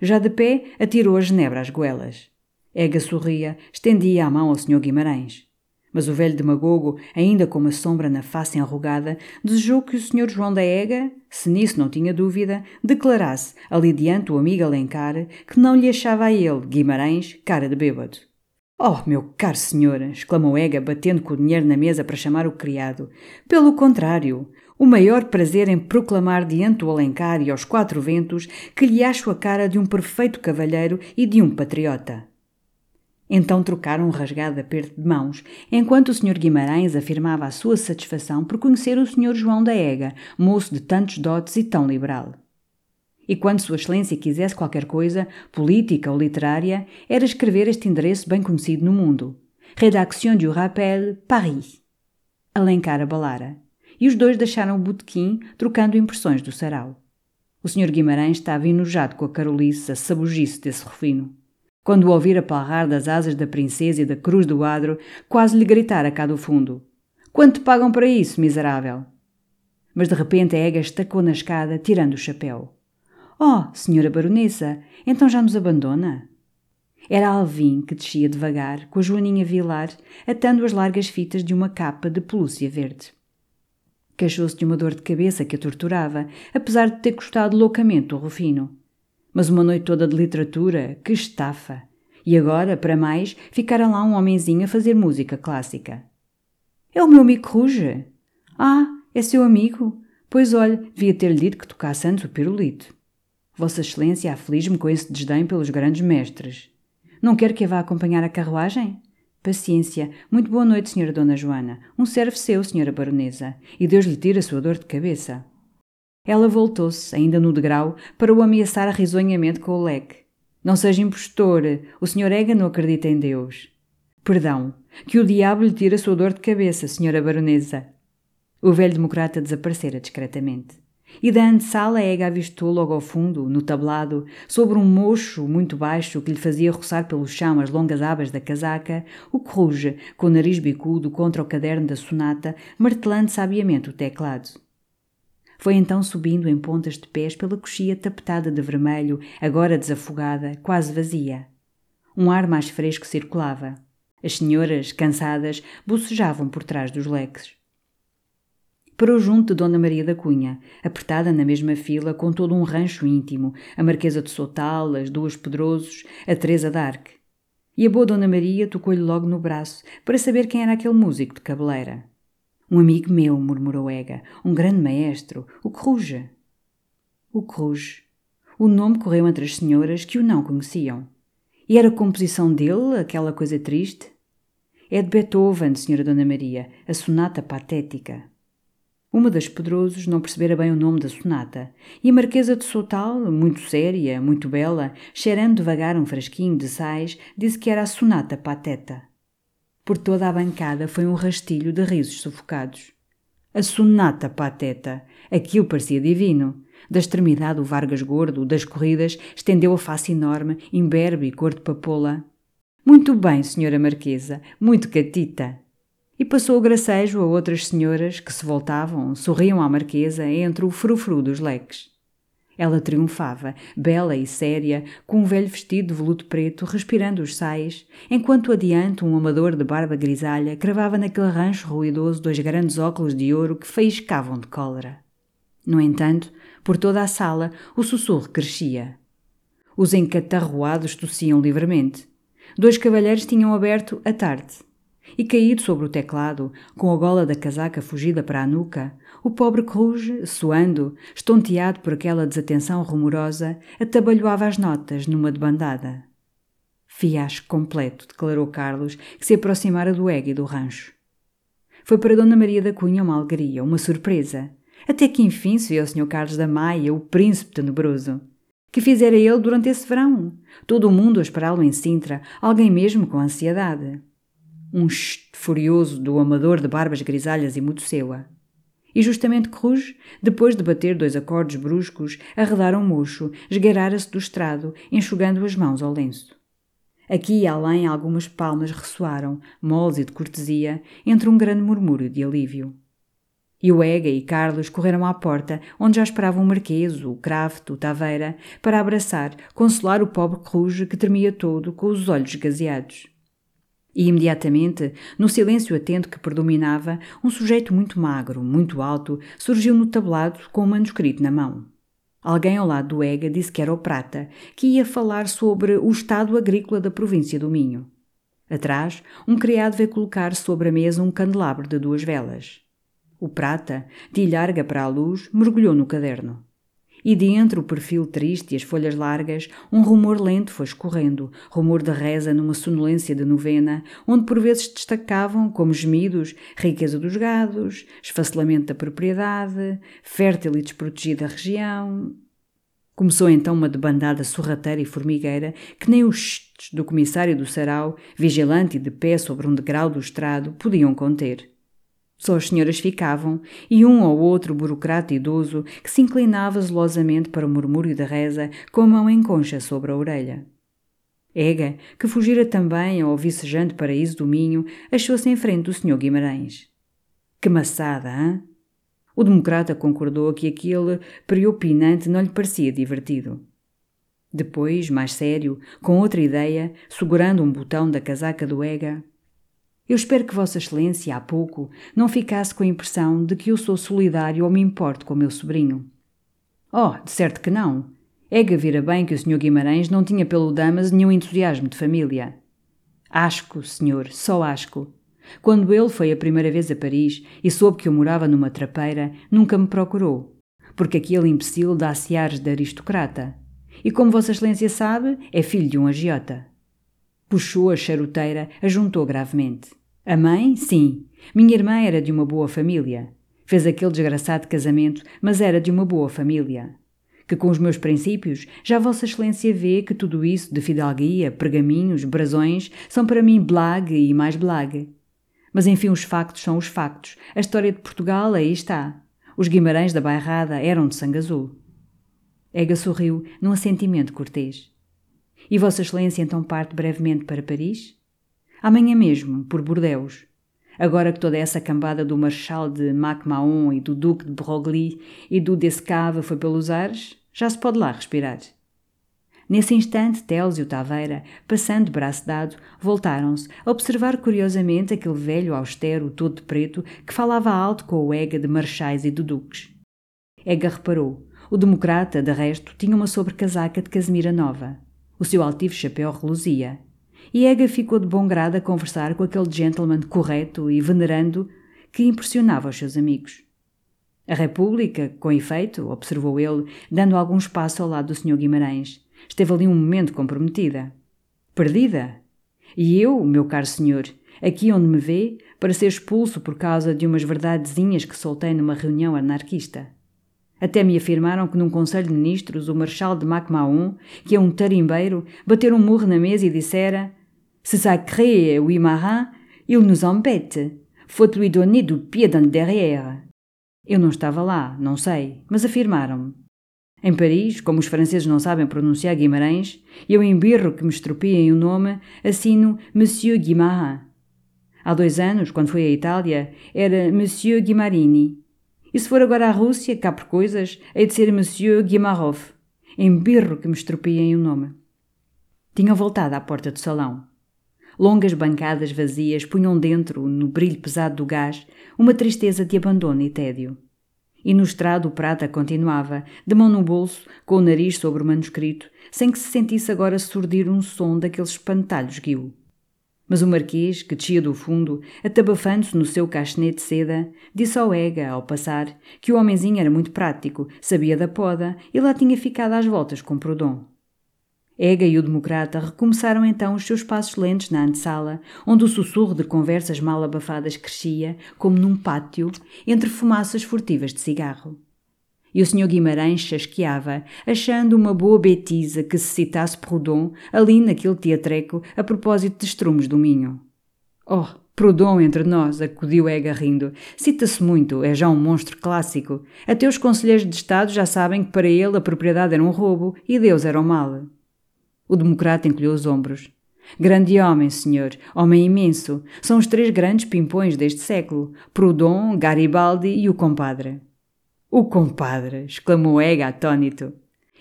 Já de pé, atirou a genebra às goelas. Ega sorria, estendia a mão ao Sr. Guimarães. Mas o velho demagogo, ainda com uma sombra na face enrugada, desejou que o senhor João da Ega, se nisso não tinha dúvida, declarasse, ali diante o amigo Alencar, que não lhe achava a ele, Guimarães, cara de bêbado. Oh, meu caro senhor! exclamou Ega, batendo com o dinheiro na mesa para chamar o criado. Pelo contrário, o maior prazer em proclamar diante do Alencar e aos quatro ventos que lhe acho a cara de um perfeito cavalheiro e de um patriota. Então trocaram um rasgado aperto de mãos, enquanto o Sr. Guimarães afirmava a sua satisfação por conhecer o Sr. João da Ega, moço de tantos dotes e tão liberal. E quando Sua Excelência quisesse qualquer coisa, política ou literária, era escrever este endereço bem conhecido no mundo: Rédaction du Rappel, Paris. Alencar abalara. E os dois deixaram o botequim, trocando impressões do sarau. O Sr. Guimarães estava enojado com a carolice, a sabugice desse refino. Quando o ouvira palrar das asas da princesa e da cruz do adro, quase lhe gritara cá do fundo: Quanto pagam para isso, miserável? Mas de repente a Ega estacou na escada, tirando o chapéu. Oh, senhora baronesa, então já nos abandona? Era Alvim que descia devagar, com a joaninha vilar, atando as largas fitas de uma capa de pelúcia verde. Queixou-se de uma dor de cabeça que a torturava, apesar de ter gostado loucamente o Rufino. Mas uma noite toda de literatura, que estafa! E agora, para mais, ficara lá um homenzinho a fazer música clássica. É o meu amigo Ruge. Ah, é seu amigo? Pois olhe, devia ter-lhe dito que tocasse antes o pirulito. Vossa Excelência aflige-me com esse desdém pelos grandes mestres. Não quer que a vá acompanhar a carruagem? Paciência. Muito boa noite, senhora Dona Joana. Um servo seu, senhora Baronesa. E Deus lhe tire a sua dor de cabeça. Ela voltou-se, ainda no degrau, para o ameaçar risonhamente com o leque. Não seja impostor. O senhor Ega não acredita em Deus. Perdão. Que o diabo lhe tire a sua dor de cabeça, senhora Baronesa. O velho democrata desaparecera discretamente. E da antessala Ega avistou logo ao fundo, no tablado, sobre um mocho muito baixo que lhe fazia roçar pelo chão as longas abas da casaca, o corruja, com o nariz bicudo contra o caderno da sonata, martelando sabiamente o teclado. Foi então subindo em pontas de pés pela coxia tapetada de vermelho, agora desafogada, quase vazia. Um ar mais fresco circulava. As senhoras, cansadas, bocejavam por trás dos leques. Parou junto de Dona Maria da Cunha, apertada na mesma fila com todo um rancho íntimo, a Marquesa de Sotal, as duas Pedrosos, a Teresa d'Arc. E a boa Dona Maria tocou-lhe logo no braço para saber quem era aquele músico de cabeleira. Um amigo meu, murmurou Ega, um grande maestro, o Cruz. O Cruz. O nome correu entre as senhoras que o não conheciam. E era a composição dele, aquela coisa triste? É de Beethoven, senhora Dona Maria, a sonata patética. Uma das Pedrosos não percebera bem o nome da sonata, e a Marquesa de Sotal, muito séria, muito bela, cheirando devagar um frasquinho de sais, disse que era a sonata pateta. Por toda a bancada foi um rastilho de risos sufocados. A sonata pateta. Aquilo parecia divino. Da extremidade o Vargas gordo, das corridas, estendeu a face enorme, imberbe e cor de papoula. Muito bem, senhora Marquesa, muito catita. E passou o gracejo a outras senhoras que se voltavam, sorriam à Marquesa entre o frufru dos leques. Ela triunfava, bela e séria, com um velho vestido de veludo preto, respirando os sais, enquanto adiante um amador de barba grisalha cravava naquele rancho ruidoso dois grandes óculos de ouro que faiscavam de cólera. No entanto, por toda a sala, o sussurro crescia. Os encatarroados tossiam livremente. Dois cavalheiros tinham aberto a tarde e caído sobre o teclado, com a gola da casaca fugida para a nuca, o pobre Cruz, suando, estonteado por aquela desatenção rumorosa, atabalhoava as notas numa debandada. Fiasco completo, declarou Carlos, que se aproximara do Ega e do rancho. Foi para Dona Maria da Cunha uma alegria, uma surpresa. Até que enfim se viu o Sr. Carlos da Maia, o príncipe tenebroso. Que fizera ele durante esse verão? Todo o mundo a esperá-lo em Sintra, alguém mesmo com ansiedade um furioso do amador de barbas grisalhas e mutuceua. E justamente Cruz, depois de bater dois acordes bruscos, arredara um mocho, esgueirara-se do estrado, enxugando as mãos ao lenço. Aqui e além algumas palmas ressoaram, moles e de cortesia, entre um grande murmúrio de alívio. E o Ega e Carlos correram à porta, onde já esperavam o Marquês, o Kraft, o Taveira, para abraçar, consolar o pobre Cruz que tremia todo, com os olhos gazeados. E imediatamente, no silêncio atento que predominava, um sujeito muito magro, muito alto, surgiu no tablado com um manuscrito na mão. Alguém ao lado do Ega disse que era o Prata, que ia falar sobre o estado agrícola da província do Minho. Atrás, um criado veio colocar sobre a mesa um candelabro de duas velas. O Prata, de larga para a luz, mergulhou no caderno e de entre o perfil triste e as folhas largas, um rumor lento foi escorrendo, rumor de reza numa sonolência de novena, onde por vezes destacavam, como gemidos, riqueza dos gados, esfacelamento da propriedade, fértil e desprotegida região. Começou então uma debandada sorrateira e formigueira que nem os do comissário do sarau, vigilante e de pé sobre um degrau do estrado, podiam conter. Só as senhoras ficavam, e um ou outro burocrata idoso que se inclinava zelosamente para o murmúrio da reza, com a mão em concha sobre a orelha. Ega, que fugira também ao vicejante paraíso do Minho, achou-se em frente do Sr. Guimarães. Que maçada, hã? O democrata concordou que aquele preopinante não lhe parecia divertido. Depois, mais sério, com outra ideia, segurando um botão da casaca do Ega, eu espero que Vossa Excelência, há pouco, não ficasse com a impressão de que eu sou solidário ou me importo com o meu sobrinho. Oh, de certo que não. Ega vira bem que o Sr. Guimarães não tinha pelo Damas nenhum entusiasmo de família. Asco, senhor, só asco. Quando ele foi a primeira vez a Paris e soube que eu morava numa trapeira, nunca me procurou, porque aquele imbecil dá-se ares de aristocrata. E como Vossa Excelência sabe, é filho de um agiota. Puxou a charuteira, ajuntou gravemente. A mãe, sim. Minha irmã era de uma boa família. Fez aquele desgraçado casamento, mas era de uma boa família. Que com os meus princípios, já Vossa Excelência vê que tudo isso de fidalguia, pergaminhos, brasões, são para mim blague e mais blague. Mas enfim, os factos são os factos. A história de Portugal aí está. Os Guimarães da Bairrada eram de sangue azul. Ega sorriu num assentimento cortês. E Vossa Excelência então parte brevemente para Paris? Amanhã mesmo, por Bordeus. Agora que toda essa cambada do Marechal de Mac-Mahon e do Duque de Broglie e do Descave foi pelos ares, já se pode lá respirar. Nesse instante, Télsio Taveira, passando de braço dado, voltaram-se a observar curiosamente aquele velho austero todo de preto que falava alto com o Ega de marechais e de duques. Ega reparou. O democrata, de resto, tinha uma sobrecasaca de casemira nova. O seu altivo chapéu reluzia. E Ega ficou de bom grado a conversar com aquele gentleman correto e venerando que impressionava os seus amigos. A República, com efeito, observou ele, dando algum espaço ao lado do Sr. Guimarães, esteve ali um momento comprometida. Perdida? E eu, meu caro senhor, aqui onde me vê, para ser expulso por causa de umas verdadezinhas que soltei numa reunião anarquista. Até me afirmaram que num Conselho de Ministros o Marechal de Macmahon, que é um tarimbeiro, batera um murro na mesa e dissera Se sacré oui marin, il nous embête. Faut lui donner du pied dans derrière. Eu não estava lá, não sei, mas afirmaram-me. Em Paris, como os franceses não sabem pronunciar Guimarães, eu embirro que me estropiem o nome, assino Monsieur Guimarães. Há dois anos, quando fui à Itália, era Monsieur Guimarini. E se for agora à Rússia, cá por coisas, hei de ser Monsieur Guimarov. Embirro que me estropiem o nome. Tinham voltado à porta do salão. Longas bancadas vazias punham dentro, no brilho pesado do gás, uma tristeza de abandono e tédio. E no estrado o prata continuava, de mão no bolso, com o nariz sobre o manuscrito, sem que se sentisse agora surdir um som daqueles espantalhos guiu. Mas o marquês, que descia do fundo, atabafando-se no seu cachenete de seda, disse ao Ega, ao passar, que o homenzinho era muito prático, sabia da poda e lá tinha ficado às voltas com Proudhon. Ega e o democrata recomeçaram então os seus passos lentos na antessala, onde o sussurro de conversas mal abafadas crescia, como num pátio, entre fumaças furtivas de cigarro. E o Sr. Guimarães chasqueava, achando uma boa betisa que se citasse Proudhon ali naquele teatreco a propósito de estrumes do Minho. Oh, Proudhon entre nós, acudiu Ega rindo. Cita-se muito, é já um monstro clássico. Até os conselheiros de Estado já sabem que para ele a propriedade era um roubo e Deus era o mal. O democrata encolheu os ombros. Grande homem, senhor, homem imenso. São os três grandes pimpões deste século: Proudhon, Garibaldi e o compadre. O compadre! exclamou Ega atônito.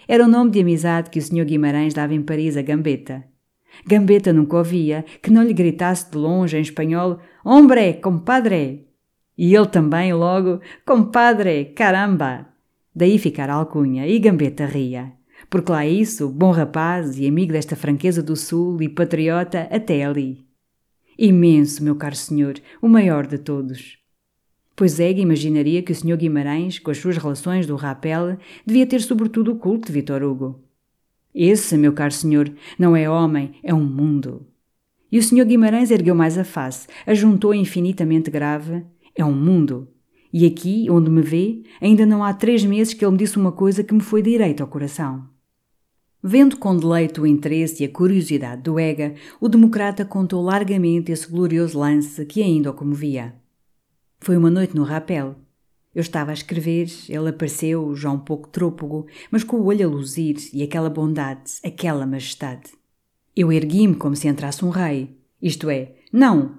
Era o nome de amizade que o senhor Guimarães dava em Paris a Gambetta. Gambetta nunca ouvia que não lhe gritasse de longe em espanhol: Hombre, compadre! E ele também, logo: Compadre, caramba! Daí ficar a alcunha e Gambetta ria porque lá isso, bom rapaz e amigo desta franqueza do Sul e patriota até ali. Imenso, meu caro senhor, o maior de todos. Pois é, imaginaria que o senhor Guimarães, com as suas relações do rapel, devia ter sobretudo o culto de Vitor Hugo. Esse, meu caro senhor, não é homem, é um mundo. E o senhor Guimarães ergueu mais a face, ajuntou infinitamente grave, é um mundo. E aqui, onde me vê, ainda não há três meses que ele me disse uma coisa que me foi direito ao coração. Vendo com deleite o interesse e a curiosidade do Ega, o democrata contou largamente esse glorioso lance que ainda o comovia. Foi uma noite no rapel. Eu estava a escrever, ele apareceu, já um pouco trôpego, mas com o olho a luzir e aquela bondade, aquela majestade. Eu ergui-me como se entrasse um rei. Isto é, não,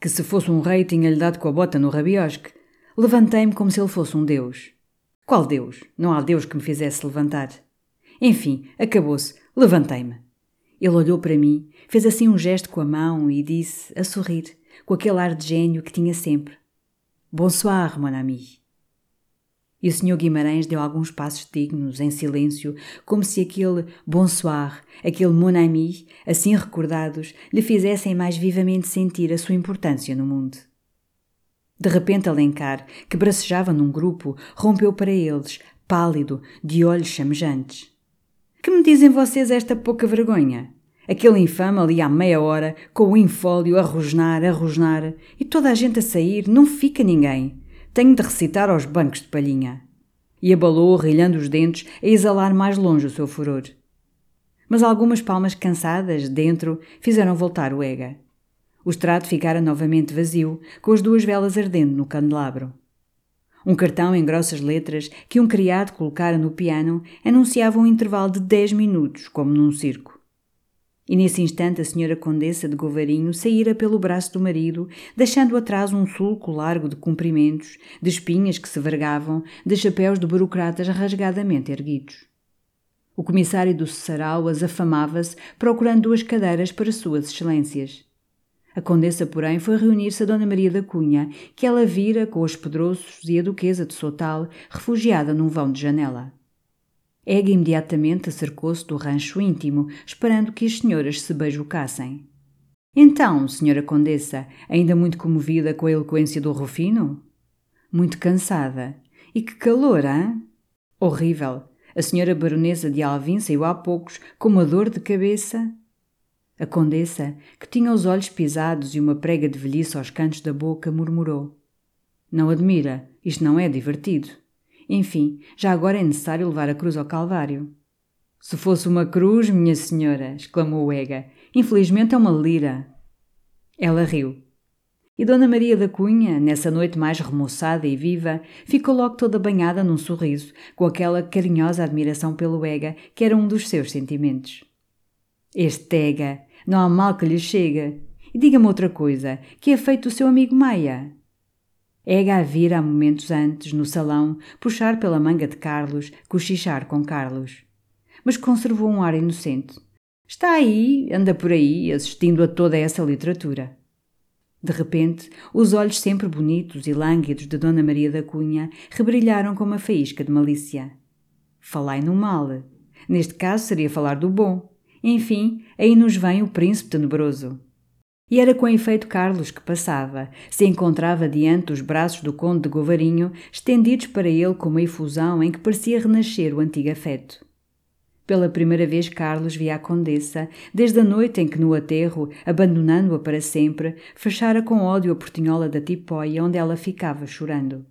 que se fosse um rei tinha-lhe dado com a bota no rabiosque. Levantei-me como se ele fosse um deus. Qual Deus? Não há Deus que me fizesse levantar. Enfim, acabou-se. Levantei-me. Ele olhou para mim, fez assim um gesto com a mão e disse, a sorrir, com aquele ar de gênio que tinha sempre: Bonsoir, mon ami. E o Sr. Guimarães deu alguns passos dignos, em silêncio, como se aquele bonsoir, aquele mon ami, assim recordados, lhe fizessem mais vivamente sentir a sua importância no mundo. De repente, Alencar, que bracejava num grupo, rompeu para eles, pálido, de olhos chamejantes. Que me dizem vocês esta pouca vergonha? Aquele infame ali há meia hora, com o infólio a rosnar, a rosnar, e toda a gente a sair, não fica ninguém. Tenho de recitar aos bancos de palhinha. E abalou, rilhando os dentes, a exalar mais longe o seu furor. Mas algumas palmas cansadas, dentro, fizeram voltar o ega. O estrado ficara novamente vazio, com as duas velas ardendo no candelabro. Um cartão em grossas letras que um criado colocara no piano anunciava um intervalo de dez minutos, como num circo. E nesse instante a senhora Condessa de Govarinho saíra pelo braço do marido, deixando atrás um sulco largo de comprimentos, de espinhas que se vergavam, de chapéus de burocratas rasgadamente erguidos. O comissário do sarau as afamava-se, procurando duas cadeiras para suas excelências. A condessa, porém, foi reunir-se a Dona Maria da Cunha, que ela vira com os pedroços e a duquesa de Sotal, refugiada num vão de janela. Ega imediatamente acercou-se do rancho íntimo, esperando que as senhoras se beijocassem. Então, senhora condessa, ainda muito comovida com a eloquência do Rufino? Muito cansada. E que calor, hã? Horrível. A senhora baronesa de Alvim saiu há poucos com uma dor de cabeça. A condessa, que tinha os olhos pisados e uma prega de velhice aos cantos da boca, murmurou: Não admira, isto não é divertido. Enfim, já agora é necessário levar a cruz ao Calvário. Se fosse uma cruz, minha senhora, exclamou Ega, infelizmente é uma lira. Ela riu. E Dona Maria da Cunha, nessa noite mais remoçada e viva, ficou logo toda banhada num sorriso, com aquela carinhosa admiração pelo Ega, que era um dos seus sentimentos. Este Ega, não há mal que lhe chega. E diga-me outra coisa, que é feito o seu amigo Maia? Ega a vir há momentos antes, no salão, puxar pela manga de Carlos, cochichar com Carlos. Mas conservou um ar inocente. Está aí, anda por aí, assistindo a toda essa literatura. De repente, os olhos sempre bonitos e lânguidos de Dona Maria da Cunha rebrilharam com uma faísca de malícia. Falai no mal. Neste caso seria falar do bom. Enfim, aí nos vem o príncipe tenebroso. E era com efeito Carlos que passava, se encontrava diante dos braços do conde de Govarinho, estendidos para ele com uma efusão em que parecia renascer o antigo afeto. Pela primeira vez Carlos via a condessa, desde a noite em que no aterro, abandonando-a para sempre, fechara com ódio a portinhola da tipóia onde ela ficava chorando.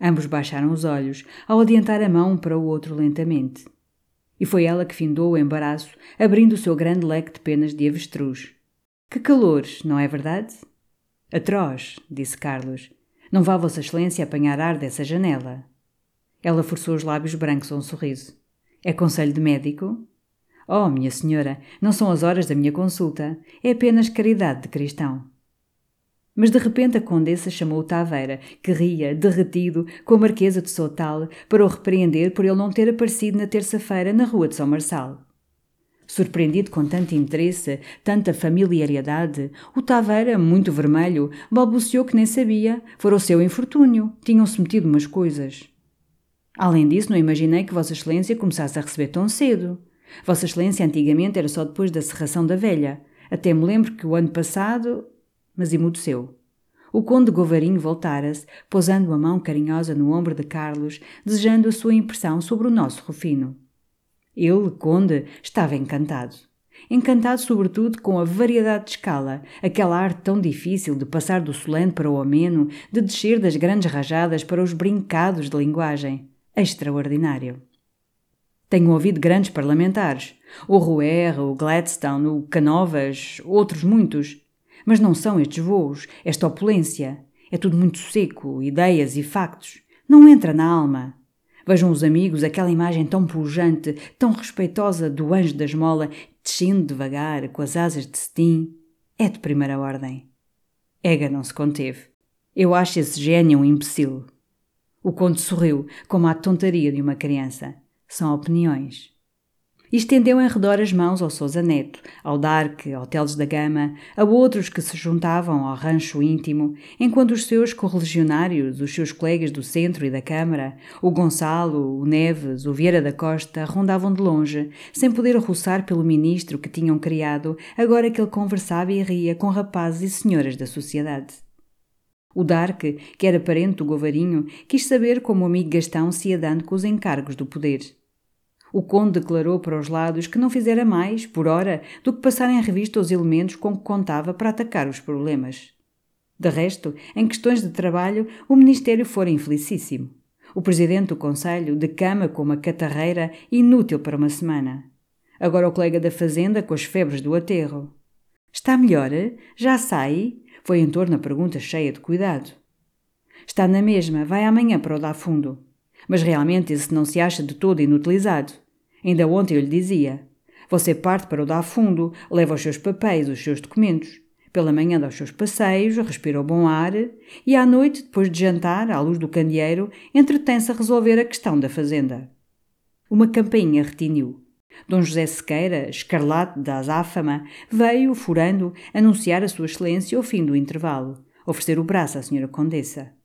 Ambos baixaram os olhos, ao adiantar a mão um para o outro lentamente. E foi ela que findou o embaraço, abrindo o seu grande leque de penas de avestruz. Que calores, não é verdade? Atroz, disse Carlos. Não vá Vossa Excelência apanhar ar dessa janela. Ela forçou os lábios brancos a um sorriso. É conselho de médico? Oh, minha senhora, não são as horas da minha consulta. É apenas caridade de cristão. Mas de repente a condessa chamou o Taveira, que ria, derretido, com a marquesa de Sotal, para o repreender por ele não ter aparecido na terça-feira na rua de São Marçal. Surpreendido com tanto interesse, tanta familiaridade, o Taveira, muito vermelho, balbuciou que nem sabia, fora o seu infortúnio, tinham-se metido umas coisas. Além disso, não imaginei que Vossa Excelência começasse a receber tão cedo. Vossa Excelência antigamente era só depois da serração da velha. Até me lembro que o ano passado mas emudeceu. O conde Govarinho voltara-se, pousando a mão carinhosa no ombro de Carlos, desejando a sua impressão sobre o nosso Rufino. Ele, conde, estava encantado. Encantado, sobretudo, com a variedade de escala, aquela arte tão difícil de passar do solene para o ameno, de descer das grandes rajadas para os brincados de linguagem. Extraordinário. Tenho ouvido grandes parlamentares. O Rouer, o Gladstone, o Canovas, outros muitos. Mas não são estes voos, esta opulência. É tudo muito seco, ideias e factos. Não entra na alma. Vejam os amigos aquela imagem tão pujante, tão respeitosa do anjo da esmola, descendo devagar, com as asas de cetim, é de primeira ordem. Ega não se conteve. Eu acho esse gênio um imbecil. O conde sorriu, como a tontaria de uma criança. São opiniões e estendeu em redor as mãos ao Sousa Neto, ao Dark, ao Teles da Gama, a outros que se juntavam ao rancho íntimo, enquanto os seus correligionários, os seus colegas do centro e da Câmara, o Gonçalo, o Neves, o Vieira da Costa, rondavam de longe, sem poder roçar pelo ministro que tinham criado, agora que ele conversava e ria com rapazes e senhoras da sociedade. O Dark, que era parente do Govarinho, quis saber como o amigo Gastão se ia dando com os encargos do poder. O conde declarou para os lados que não fizera mais, por hora, do que passar em revista os elementos com que contava para atacar os problemas. De resto, em questões de trabalho, o Ministério fora infelicíssimo. O presidente do Conselho, de cama com uma catarreira, inútil para uma semana. Agora o colega da Fazenda com as febres do aterro. Está melhor? Já sai? Foi em torno a pergunta cheia de cuidado. Está na mesma, vai amanhã para o dar fundo. Mas realmente esse não se acha de todo inutilizado. Ainda ontem eu lhe dizia: Você parte para o dar fundo, leva os seus papéis, os seus documentos. Pela manhã dá os seus passeios, respira o bom ar e à noite, depois de jantar, à luz do candeeiro, entretém-se a resolver a questão da fazenda. Uma campainha retiniu. Dom José Sequeira, escarlate da azáfama, veio, furando, anunciar a sua excelência o fim do intervalo, oferecer o braço à senhora condessa.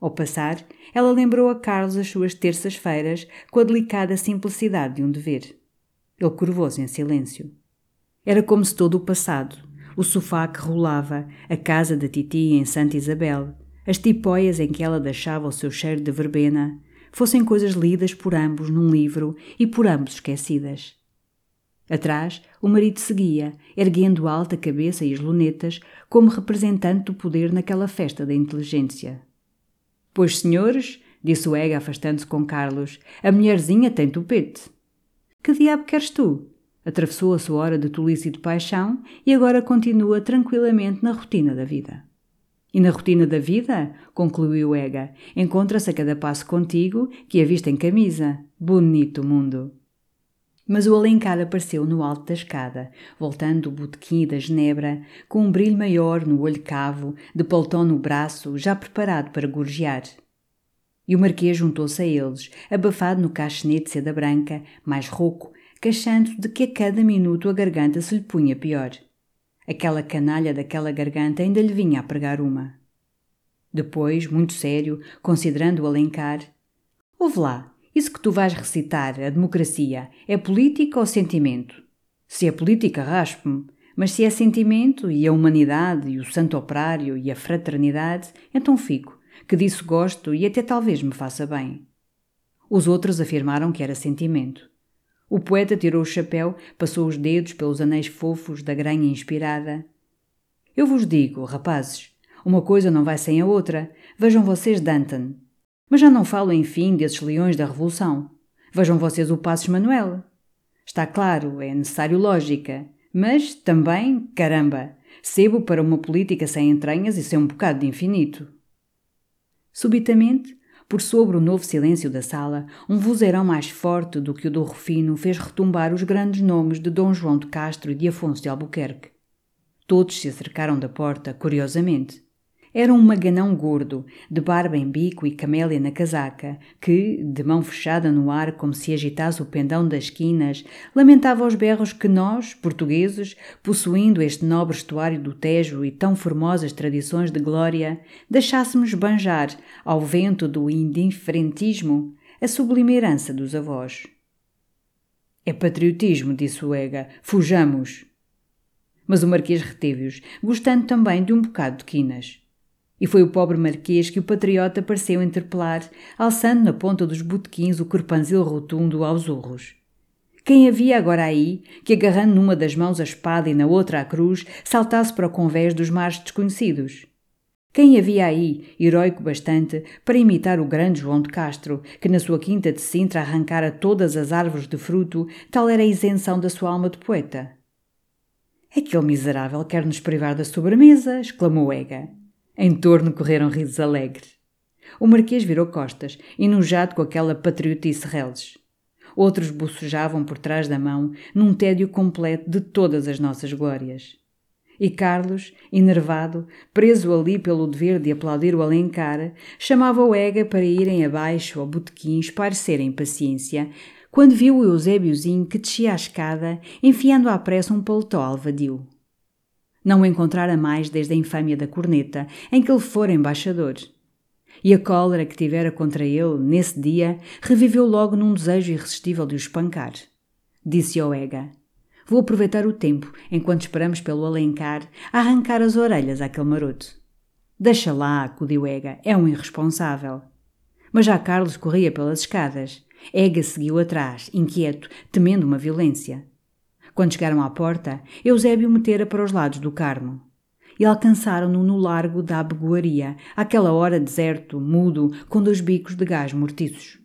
Ao passar, ela lembrou a Carlos as suas terças-feiras com a delicada simplicidade de um dever. Ele curvou-se em silêncio. Era como se todo o passado, o sofá que rolava, a casa da titia em Santa Isabel, as tipóias em que ela deixava o seu cheiro de verbena, fossem coisas lidas por ambos num livro e por ambos esquecidas. Atrás, o marido seguia, erguendo alta a cabeça e as lunetas, como representante do poder naquela festa da inteligência. Pois, senhores, disse o Ega afastando-se com Carlos, a mulherzinha tem tupete. Que diabo queres tu? Atravessou a sua hora de tolice e de paixão e agora continua tranquilamente na rotina da vida. E na rotina da vida, concluiu Ega, encontra-se a cada passo contigo que a vista em camisa. Bonito mundo! Mas o Alencar apareceu no alto da escada, voltando do botequim da Genebra, com um brilho maior no olho cavo, de paletó no braço, já preparado para gorjear. E o Marquês juntou-se a eles, abafado no caixonete de seda branca, mais rouco, queixando de que a cada minuto a garganta se lhe punha pior. Aquela canalha daquela garganta ainda lhe vinha a pregar uma. Depois, muito sério, considerando o Alencar, Ouve lá, isso que tu vais recitar, a democracia, é política ou sentimento? Se é política, raspe-me. Mas se é sentimento, e a humanidade, e o santo operário, e a fraternidade, então fico, que disso gosto e até talvez me faça bem. Os outros afirmaram que era sentimento. O poeta tirou o chapéu, passou os dedos pelos anéis fofos da granha inspirada. Eu vos digo, rapazes, uma coisa não vai sem a outra. Vejam vocês Danton. Mas já não falo, enfim, desses leões da Revolução. Vejam vocês o Passos Manuel. Está claro, é necessário lógica. Mas também, caramba, sebo para uma política sem entranhas e sem um bocado de infinito. Subitamente, por sobre o novo silêncio da sala, um vozeirão mais forte do que o do Rufino fez retumbar os grandes nomes de Dom João de Castro e de Afonso de Albuquerque. Todos se acercaram da porta, curiosamente. Era um maganão gordo, de barba em bico e camélia na casaca, que, de mão fechada no ar como se agitasse o pendão das esquinas, lamentava aos berros que nós, portugueses, possuindo este nobre estuário do Tejo e tão formosas tradições de glória, deixássemos banjar, ao vento do indiferentismo, a sublime herança dos avós. É patriotismo, disse o Ega. Fujamos! Mas o Marquês reteve-os, gostando também de um bocado de quinas. E foi o pobre marquês que o patriota pareceu interpelar, alçando na ponta dos botequins o corpanzil rotundo aos urros. Quem havia agora aí, que agarrando numa das mãos a espada e na outra a cruz, saltasse para o convés dos mares desconhecidos? Quem havia aí, heróico bastante, para imitar o grande João de Castro, que na sua quinta de Sintra arrancara todas as árvores de fruto, tal era a isenção da sua alma de poeta? Aquele miserável quer nos privar da sobremesa, exclamou Ega. Em torno correram risos alegres. O Marquês virou costas, enojado com aquela patriotice reles. outros bocejavam por trás da mão, num tédio completo de todas as nossas glórias. E Carlos, enervado, preso ali pelo dever de aplaudir o Alencar, chamava o Ega para irem abaixo ao botequim esparecerem paciência, quando viu o Eusébiozinho que descia a escada, enfiando à pressa um paletó alvadio. Não o encontrara mais desde a infâmia da corneta, em que ele fora embaixador. E a cólera que tivera contra ele, nesse dia, reviveu logo num desejo irresistível de o espancar. Disse ao Ega: Vou aproveitar o tempo, enquanto esperamos pelo Alencar, a arrancar as orelhas àquele maroto. Deixa lá, acudiu Ega, é um irresponsável. Mas já Carlos corria pelas escadas. Ega seguiu atrás, inquieto, temendo uma violência. Quando chegaram à porta, Eusébio metera para os lados do Carmo. E alcançaram-no no largo da abegoaria, àquela hora deserto, mudo, com dois bicos de gás mortiços.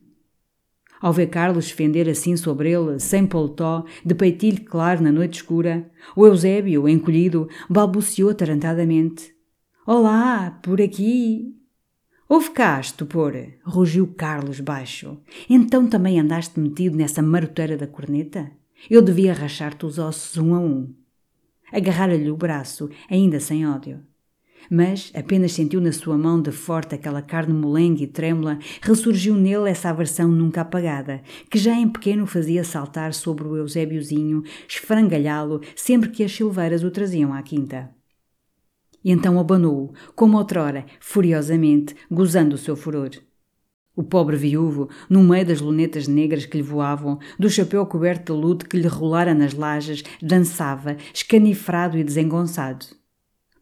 Ao ver Carlos fender assim sobre ele, sem poltó, de peitilho claro na noite escura, o Eusébio, encolhido, balbuciou atarantadamente. Olá, por aqui! Houve cá, estupor, rugiu Carlos baixo. Então também andaste metido nessa maroteira da corneta? Eu devia rachar-te os ossos um a um. Agarrara-lhe o braço, ainda sem ódio. Mas apenas sentiu na sua mão de forte aquela carne molenga e trêmula, ressurgiu nele essa aversão nunca apagada, que já em pequeno fazia saltar sobre o Eusébiozinho, esfrangalhá-lo sempre que as silveiras o traziam à quinta. E então abanou-o, como outrora, furiosamente, gozando o seu furor. O pobre viúvo, no meio das lunetas negras que lhe voavam, do chapéu coberto de luto que lhe rolara nas lajes, dançava, escanifrado e desengonçado.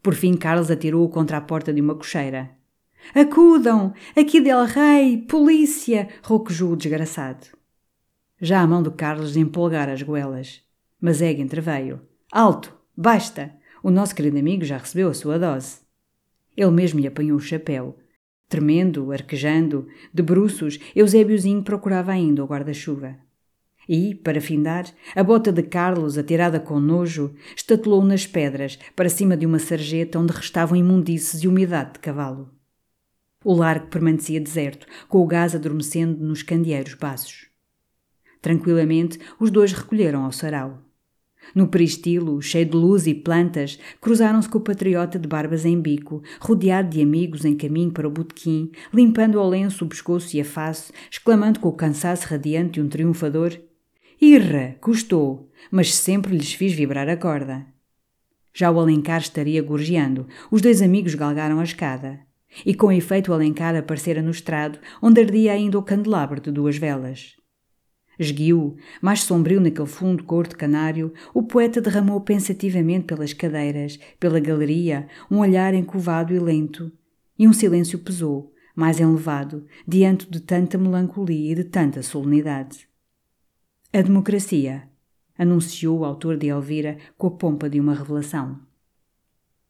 Por fim, Carlos atirou-o contra a porta de uma cocheira. Acudam! Aqui del rei! Polícia! roquejou o desgraçado. Já a mão de Carlos empolgara as goelas. Mas Ega entreveio. Alto! Basta! O nosso querido amigo já recebeu a sua dose. Ele mesmo lhe apanhou o chapéu, Tremendo, arquejando, de bruços, Eusébiozinho procurava ainda o guarda-chuva. E, para findar, a bota de Carlos, atirada com nojo, estatelou nas pedras, para cima de uma sarjeta onde restavam imundícies e umidade de cavalo. O largo permanecia deserto, com o gás adormecendo nos candeeiros baços. Tranquilamente, os dois recolheram ao sarau. No peristilo, cheio de luz e plantas, cruzaram-se com o patriota de barbas em bico, rodeado de amigos em caminho para o botequim, limpando ao lenço o pescoço e a face, exclamando com o cansaço radiante de um triunfador: Irra, custou, mas sempre lhes fiz vibrar a corda. Já o Alencar estaria gorjeando. Os dois amigos galgaram a escada. E com efeito o Alencar aparecera no estrado, onde ardia ainda o candelabro de duas velas. Esguio, mais sombrio naquele fundo cor de canário, o poeta derramou pensativamente pelas cadeiras, pela galeria, um olhar encovado e lento. E um silêncio pesou, mais elevado, diante de tanta melancolia e de tanta solenidade. A democracia, anunciou o autor de Elvira com a pompa de uma revelação.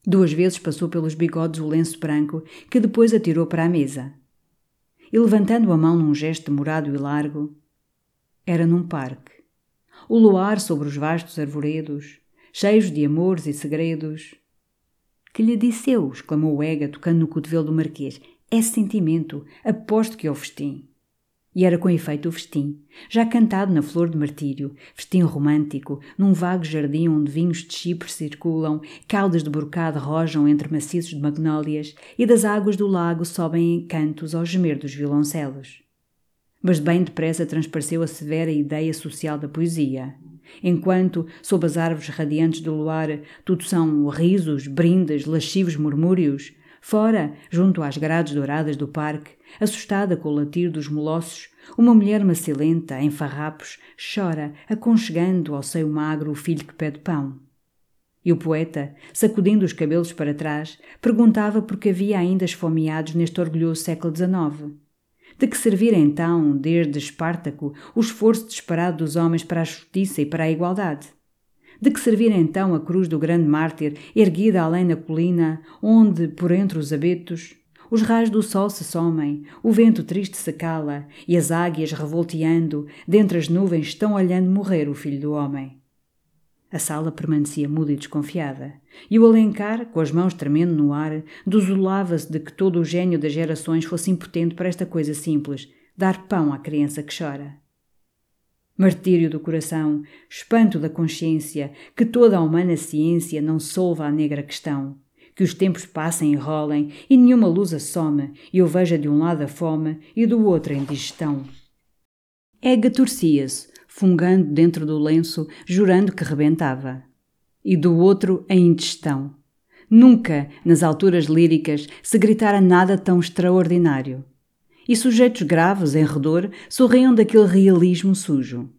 Duas vezes passou pelos bigodes o lenço branco, que depois atirou para a mesa. E levantando a mão num gesto demorado e largo, era num parque. O luar sobre os vastos arvoredos, cheios de amores e segredos. Que lhe disse eu? exclamou Ega, tocando no cotovelo do Marquês. É sentimento, aposto que é o festim. E era com efeito o festim, já cantado na flor de martírio, festim romântico, num vago jardim onde vinhos de Chipre circulam, caudas de brocado rojam entre maciços de magnólias e das águas do lago sobem em cantos ao gemer dos violoncelos mas bem depressa transpareceu a severa ideia social da poesia. Enquanto, sob as árvores radiantes do luar, tudo são risos, brindes, lascivos murmúrios, fora, junto às grades douradas do parque, assustada com o latir dos molossos, uma mulher macilenta, em farrapos, chora, aconchegando ao seio magro o filho que pede pão. E o poeta, sacudindo os cabelos para trás, perguntava por que havia ainda esfomeados neste orgulhoso século XIX. De que servir então, desde Espartaco, o esforço desesperado dos homens para a justiça e para a igualdade? De que servir então a cruz do grande mártir, erguida além na colina, onde, por entre os abetos, os raios do sol se somem, o vento triste se cala, e as águias, revolteando, dentre as nuvens, estão olhando morrer o filho do homem? A sala permanecia muda e desconfiada, e o Alencar, com as mãos tremendo no ar, desolava-se de que todo o gênio das gerações fosse impotente para esta coisa simples, dar pão à criança que chora. Martírio do coração, espanto da consciência, que toda a humana ciência não solva a negra questão. Que os tempos passem e rolem, e nenhuma luz assome, e eu veja de um lado a fome e do outro a indigestão. Ega torcia-se, fungando dentro do lenço, jurando que rebentava. E do outro a indigestão. Nunca, nas alturas líricas, se gritara nada tão extraordinário e sujeitos graves em redor sorriam daquele realismo sujo.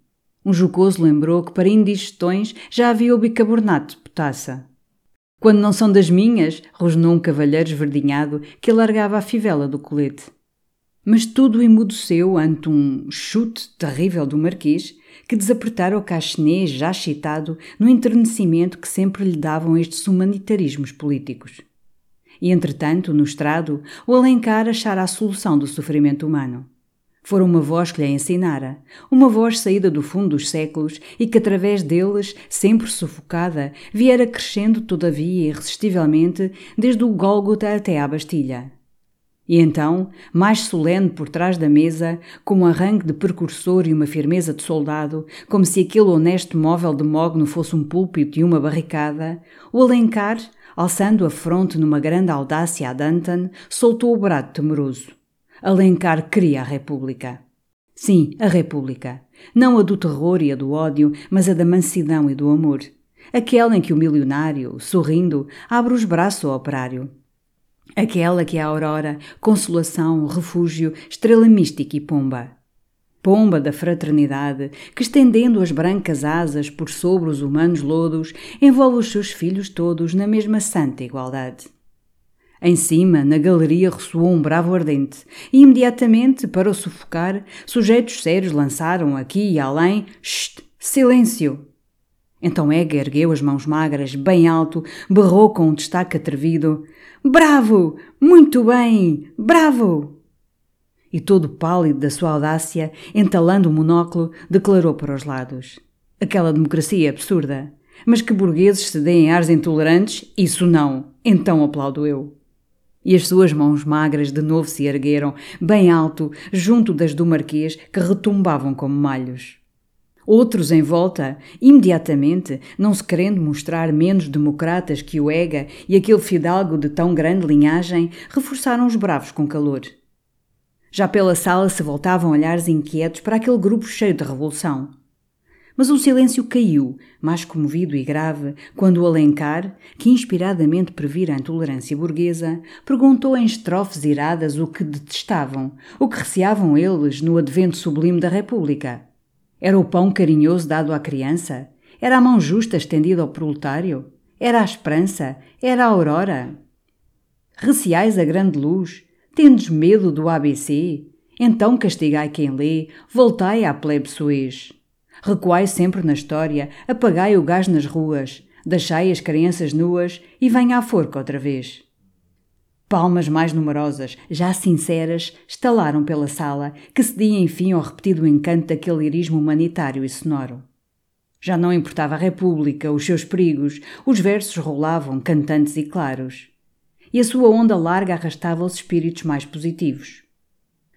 Um jocoso lembrou que para indigestões já havia o bicarbonato de potassa. Quando não são das minhas, rosnou um cavalheiro esverdinhado que alargava a fivela do colete. Mas tudo emudeceu ante um chute terrível do marquês que desapertara o cachenê já excitado no enternecimento que sempre lhe davam estes humanitarismos políticos. E, entretanto, no estrado, o Alencar achara a solução do sofrimento humano. Fora uma voz que lhe ensinara, uma voz saída do fundo dos séculos e que, através deles, sempre sufocada, viera crescendo, todavia, irresistivelmente, desde o Gólgota até à Bastilha. E então, mais solene por trás da mesa, com um arranque de precursor e uma firmeza de soldado, como se aquele honesto móvel de mogno fosse um púlpito e uma barricada, o Alencar, alçando a fronte numa grande audácia a Danton, soltou o brado temeroso. Alencar queria a República. Sim, a República. Não a do terror e a do ódio, mas a da mansidão e do amor. Aquela em que o milionário, sorrindo, abre os braços ao operário. Aquela que é a aurora, consolação, refúgio, estrela mística e pomba pomba da fraternidade, que estendendo as brancas asas por sobre os humanos lodos, envolve os seus filhos todos na mesma santa igualdade. Em cima, na galeria, ressoou um bravo ardente, e imediatamente, para o sufocar, sujeitos sérios lançaram aqui e além: Shht! Silêncio! Então Ega ergueu as mãos magras, bem alto, berrou com um destaque atrevido: Bravo! Muito bem! Bravo! e todo pálido da sua audácia, entalando o monóculo, declarou para os lados: Aquela democracia absurda. Mas que burgueses se deem ares intolerantes, isso não. Então aplaudo eu. E as suas mãos magras de novo se ergueram, bem alto, junto das do Marquês, que retumbavam como malhos. Outros em volta, imediatamente, não se querendo mostrar menos democratas que o Ega e aquele fidalgo de tão grande linhagem, reforçaram os bravos com calor. Já pela sala se voltavam olhares inquietos para aquele grupo cheio de revolução. Mas um silêncio caiu, mais comovido e grave, quando o Alencar, que inspiradamente previra a intolerância burguesa, perguntou em estrofes iradas o que detestavam, o que receavam eles no advento sublime da República. Era o pão carinhoso dado à criança? Era a mão justa estendida ao proletário? Era a esperança? Era a aurora? Receais a grande luz? Tendes medo do ABC? Então castigai quem lê, voltai à plebe suez. Recuai sempre na história, apagai o gás nas ruas, deixai as crianças nuas e venha à forca outra vez. Palmas mais numerosas, já sinceras, estalaram pela sala, que cedia enfim ao repetido encanto daquele lirismo humanitário e sonoro. Já não importava a República, os seus perigos, os versos rolavam, cantantes e claros e a sua onda larga arrastava os espíritos mais positivos.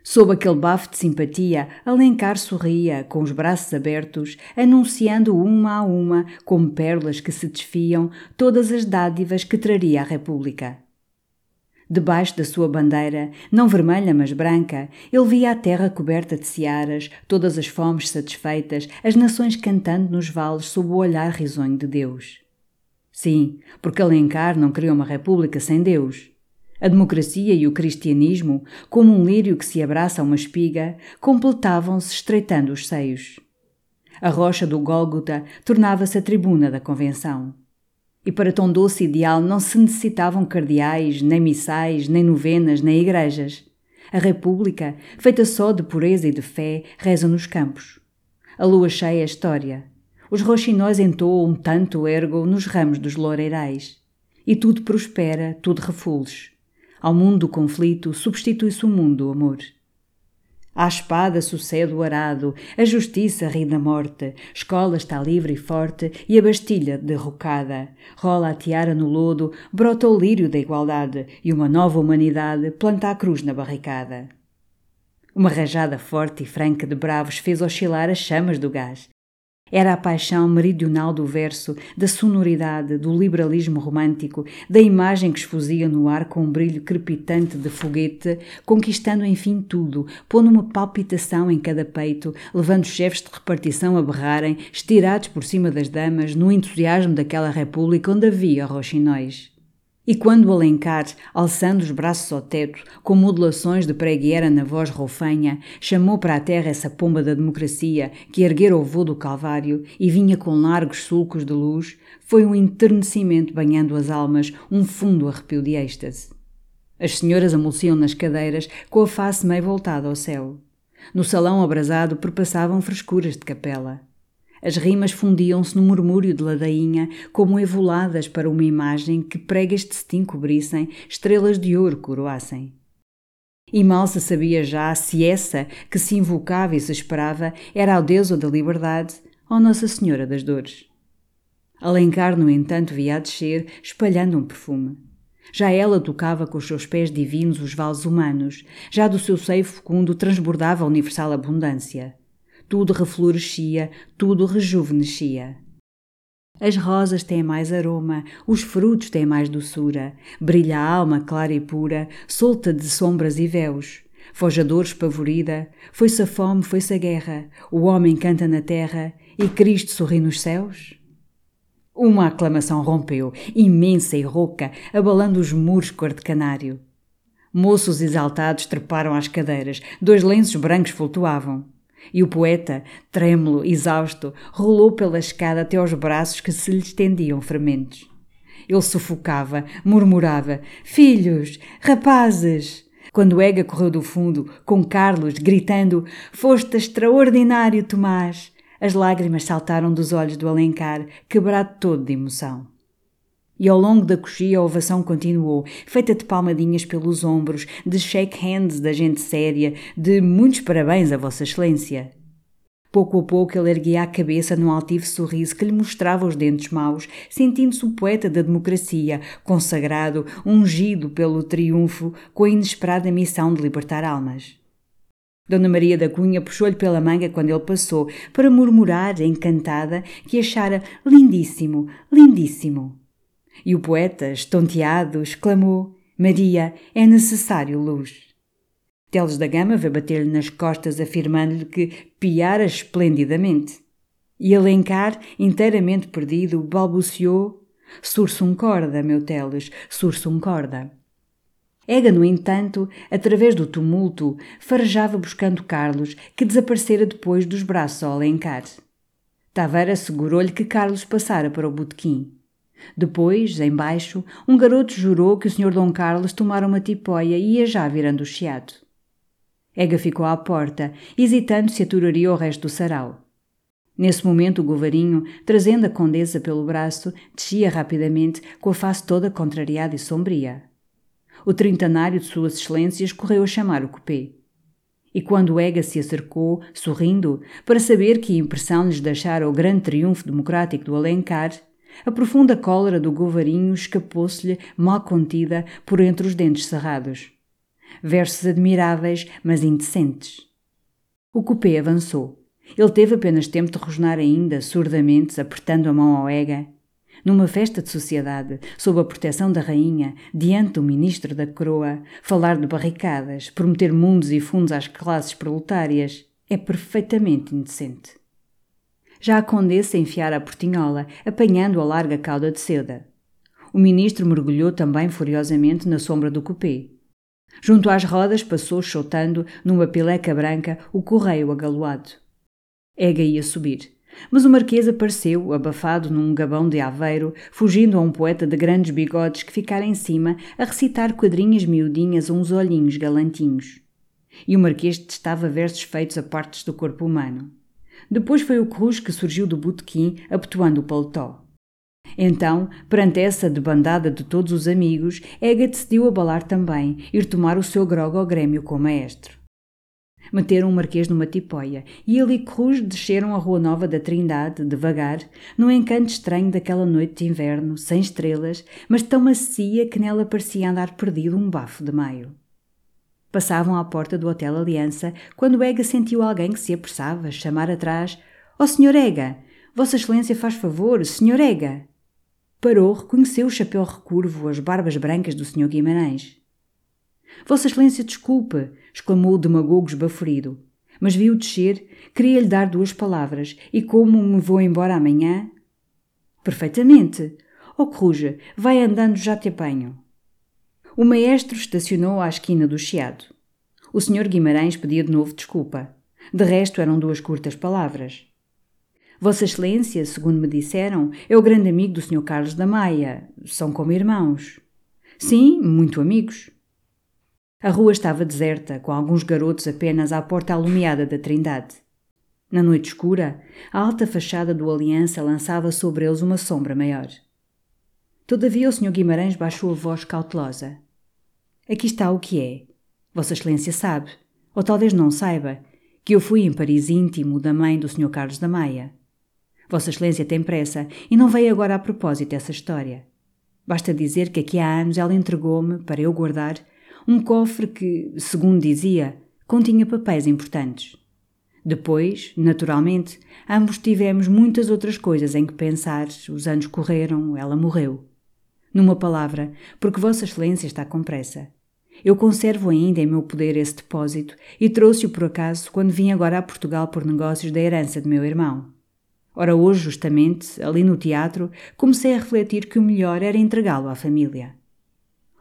Sob aquele bafo de simpatia, Alencar sorria, com os braços abertos, anunciando uma a uma, como pérolas que se desfiam, todas as dádivas que traria a República. Debaixo da sua bandeira, não vermelha mas branca, ele via a terra coberta de searas, todas as fomes satisfeitas, as nações cantando nos vales sob o olhar risonho de Deus. Sim, porque Alencar não criou uma república sem Deus. A democracia e o cristianismo, como um lírio que se abraça a uma espiga, completavam-se estreitando os seios. A rocha do Gólgota tornava-se a tribuna da convenção. E para tão doce ideal não se necessitavam cardeais, nem missais, nem novenas, nem igrejas. A República, feita só de pureza e de fé, reza nos campos. A lua cheia é história. Os roxinóis entoam tanto ergo nos ramos dos loureirais. E tudo prospera, tudo refulge. Ao mundo do conflito substitui-se o mundo do amor. À espada sucede o arado, a justiça ri da morte, escola está livre e forte e a bastilha derrocada. Rola a tiara no lodo, brota o lírio da igualdade e uma nova humanidade planta a cruz na barricada. Uma rajada forte e franca de bravos fez oscilar as chamas do gás. Era a paixão meridional do verso, da sonoridade, do liberalismo romântico, da imagem que esfuzia no ar com um brilho crepitante de foguete, conquistando enfim tudo, pondo uma palpitação em cada peito, levando os chefes de repartição a berrarem, estirados por cima das damas, no entusiasmo daquela república onde havia roxinóis. E quando Alencar, alçando os braços ao teto, com modulações de preguiera na voz roufanha, chamou para a terra essa pomba da democracia que erguera o voo do Calvário e vinha com largos sulcos de luz, foi um enternecimento banhando as almas, um fundo arrepio de êxtase. As senhoras amolciam nas cadeiras, com a face meio voltada ao céu. No salão abrasado perpassavam frescuras de capela. As rimas fundiam-se no murmúrio de ladainha, como evoladas para uma imagem que pregas de cetim cobrissem, estrelas de ouro coroassem. E mal se sabia já se essa que se invocava e se esperava era a deusa da liberdade ou Nossa Senhora das Dores. Alencar, no entanto, via a descer, espalhando um perfume. Já ela tocava com os seus pés divinos os vales humanos, já do seu seio fecundo transbordava a universal abundância tudo reflorescia, tudo rejuvenescia. As rosas têm mais aroma, os frutos têm mais doçura, brilha a alma clara e pura, solta de sombras e véus. Fojador espavorida, foi-se a fome, foi-se a guerra, o homem canta na terra e Cristo sorri nos céus? Uma aclamação rompeu, imensa e rouca, abalando os muros cor de canário. Moços exaltados treparam às cadeiras, dois lenços brancos flutuavam. E o poeta, trêmulo, exausto, rolou pela escada até aos braços que se lhe estendiam fermentos. Ele sufocava, murmurava: Filhos, rapazes! Quando Ega correu do fundo, com Carlos, gritando: Foste extraordinário, Tomás! As lágrimas saltaram dos olhos do Alencar, quebrado todo de emoção. E ao longo da coxia a ovação continuou, feita de palmadinhas pelos ombros, de shake hands da gente séria, de muitos parabéns a Vossa Excelência. Pouco a pouco ele erguia a cabeça num altivo sorriso que lhe mostrava os dentes maus, sentindo-se o poeta da democracia, consagrado, ungido pelo triunfo, com a inesperada missão de libertar almas. Dona Maria da Cunha puxou-lhe pela manga quando ele passou, para murmurar, encantada, que achara lindíssimo, lindíssimo. E o poeta, estonteado, exclamou: Maria, é necessário luz. Teles da Gama veio bater-lhe nas costas, afirmando-lhe que piara esplendidamente. E Alencar, inteiramente perdido, balbuciou: Sursum corda, meu Teles, sursum corda. Ega, no entanto, através do tumulto, farejava buscando Carlos, que desaparecera depois dos braços ao Alencar. Taveira segurou-lhe que Carlos passara para o botequim. Depois, embaixo, um garoto jurou que o Sr. Dom Carlos tomara uma tipóia e ia já virando o chiado. Ega ficou à porta, hesitando se aturaria o resto do sarau. Nesse momento, o govarinho, trazendo a condessa pelo braço, descia rapidamente, com a face toda contrariada e sombria. O trintanário de Suas Excelências correu a chamar o cupê. E quando Ega se acercou, sorrindo, para saber que impressão lhes deixara o grande triunfo democrático do Alencar, a profunda cólera do govarinho escapou-se-lhe, mal contida, por entre os dentes cerrados. Versos admiráveis, mas indecentes. O cupê avançou. Ele teve apenas tempo de rosnar ainda, surdamente, apertando a mão ao Ega. Numa festa de sociedade, sob a proteção da rainha, diante do ministro da coroa, falar de barricadas, prometer mundos e fundos às classes proletárias, é perfeitamente indecente já a condessa enfiara a portinhola, apanhando a larga cauda de seda. O ministro mergulhou também furiosamente na sombra do cupê. Junto às rodas passou chotando, numa pileca branca, o correio agaloado. Ega ia subir. Mas o marquês apareceu, abafado num gabão de aveiro, fugindo a um poeta de grandes bigodes que ficara em cima a recitar quadrinhas miudinhas a uns olhinhos galantinhos. E o marquês testava versos feitos a partes do corpo humano. Depois foi o Cruz que surgiu do botequim, abotoando o paletó. Então, perante essa debandada de todos os amigos, Ega decidiu abalar também, ir tomar o seu grog ao grêmio com o maestro. Meteram o Marquês numa tipóia e ele e Cruz desceram a Rua Nova da Trindade, devagar, num encanto estranho daquela noite de inverno, sem estrelas, mas tão macia que nela parecia andar perdido um bafo de maio. Passavam à porta do Hotel Aliança quando Ega sentiu alguém que se apressava chamar atrás: Ó oh, Sr. Ega! Vossa Excelência faz favor, Sr. Ega! Parou, reconheceu o chapéu recurvo, as barbas brancas do Sr. Guimarães. Vossa Excelência, desculpe! exclamou o demagogo esbaforido. Mas viu descer, queria-lhe dar duas palavras, e como me vou embora amanhã? Perfeitamente. Oh, Coruja, vai andando, já te apanho. O maestro estacionou à esquina do chiado. O senhor Guimarães pedia de novo desculpa. De resto, eram duas curtas palavras. Vossa Excelência, segundo me disseram, é o grande amigo do Sr. Carlos da Maia. São como irmãos. Sim, muito amigos. A rua estava deserta, com alguns garotos apenas à porta alumiada da Trindade. Na noite escura, a alta fachada do Aliança lançava sobre eles uma sombra maior. Todavia o Sr. Guimarães baixou a voz cautelosa. Aqui está o que é. Vossa Excelência sabe, ou talvez não saiba, que eu fui em Paris íntimo da mãe do Sr. Carlos da Maia. Vossa Excelência tem pressa e não veio agora a propósito essa história. Basta dizer que aqui há anos ela entregou-me, para eu guardar, um cofre que, segundo dizia, continha papéis importantes. Depois, naturalmente, ambos tivemos muitas outras coisas em que pensar, os anos correram, ela morreu. Numa palavra, porque Vossa Excelência está com pressa. Eu conservo ainda em meu poder esse depósito e trouxe-o por acaso quando vim agora a Portugal por negócios da herança de meu irmão. Ora, hoje, justamente, ali no teatro, comecei a refletir que o melhor era entregá-lo à família.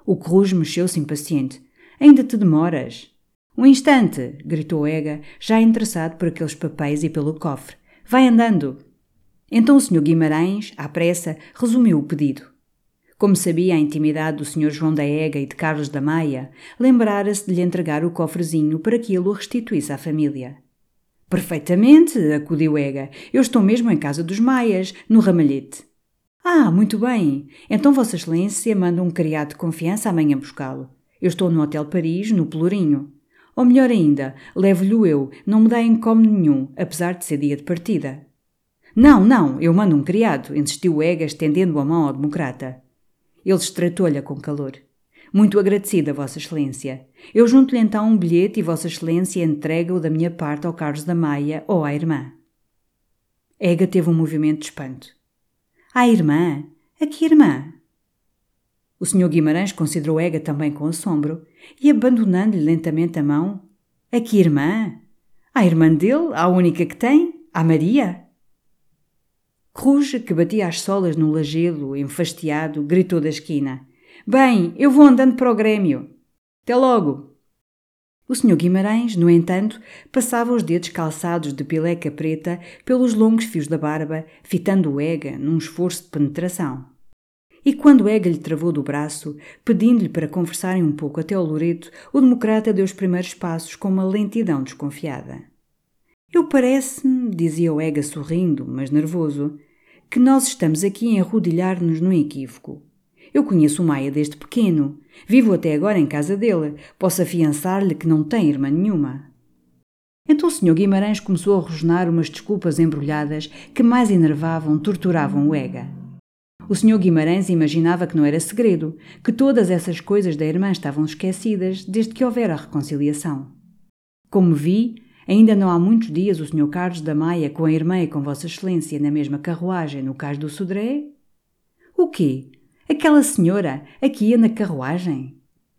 O Cruz mexeu-se impaciente. Ainda te demoras? Um instante! gritou Ega, já interessado por aqueles papéis e pelo cofre. Vai andando! Então o Sr. Guimarães, à pressa, resumiu o pedido. Como sabia a intimidade do Sr. João da Ega e de Carlos da Maia, lembrara-se de lhe entregar o cofrezinho para que ele o restituísse à família. Perfeitamente, acudiu Ega. Eu estou mesmo em casa dos Maias, no ramalhete. Ah, muito bem. Então Vossa Excelência manda um criado de confiança amanhã buscá-lo. Eu estou no Hotel Paris, no Pelourinho. Ou melhor ainda, levo-lhe eu, não me dá incómodo nenhum, apesar de ser dia de partida. Não, não, eu mando um criado, insistiu Ega, estendendo a mão ao democrata. Ele estratou-lhe com calor. Muito agradecida, Vossa Excelência. Eu junto-lhe então um bilhete e Vossa Excelência entrega-o da minha parte ao Carlos da Maia ou à irmã. Ega teve um movimento de espanto. À irmã? A que irmã? O Sr. Guimarães considerou Ega também com assombro e, abandonando-lhe lentamente a mão, a que irmã? A irmã dele, a única que tem, a Maria? Ruge, que batia as solas no lajedo, enfastiado, gritou da esquina: Bem, eu vou andando para o Grêmio. Até logo! O Sr. Guimarães, no entanto, passava os dedos calçados de pileca preta pelos longos fios da barba, fitando o Ega num esforço de penetração. E quando Ega lhe travou do braço, pedindo-lhe para conversarem um pouco até ao Loreto, o democrata deu os primeiros passos com uma lentidão desconfiada. Eu parece-me, dizia o Ega sorrindo, mas nervoso, que nós estamos aqui a enrodilhar-nos no equívoco. Eu conheço o Maia desde pequeno. Vivo até agora em casa dele. Posso afiançar-lhe que não tem irmã nenhuma. Então o Sr. Guimarães começou a rosnar umas desculpas embrulhadas que mais enervavam, torturavam o Ega. O Sr. Guimarães imaginava que não era segredo, que todas essas coisas da irmã estavam esquecidas desde que houvera a reconciliação. Como vi, Ainda não há muitos dias o Sr. Carlos da Maia com a irmã e com Vossa Excelência na mesma carruagem no cais do Sodré? O quê? Aquela senhora aqui ia na carruagem?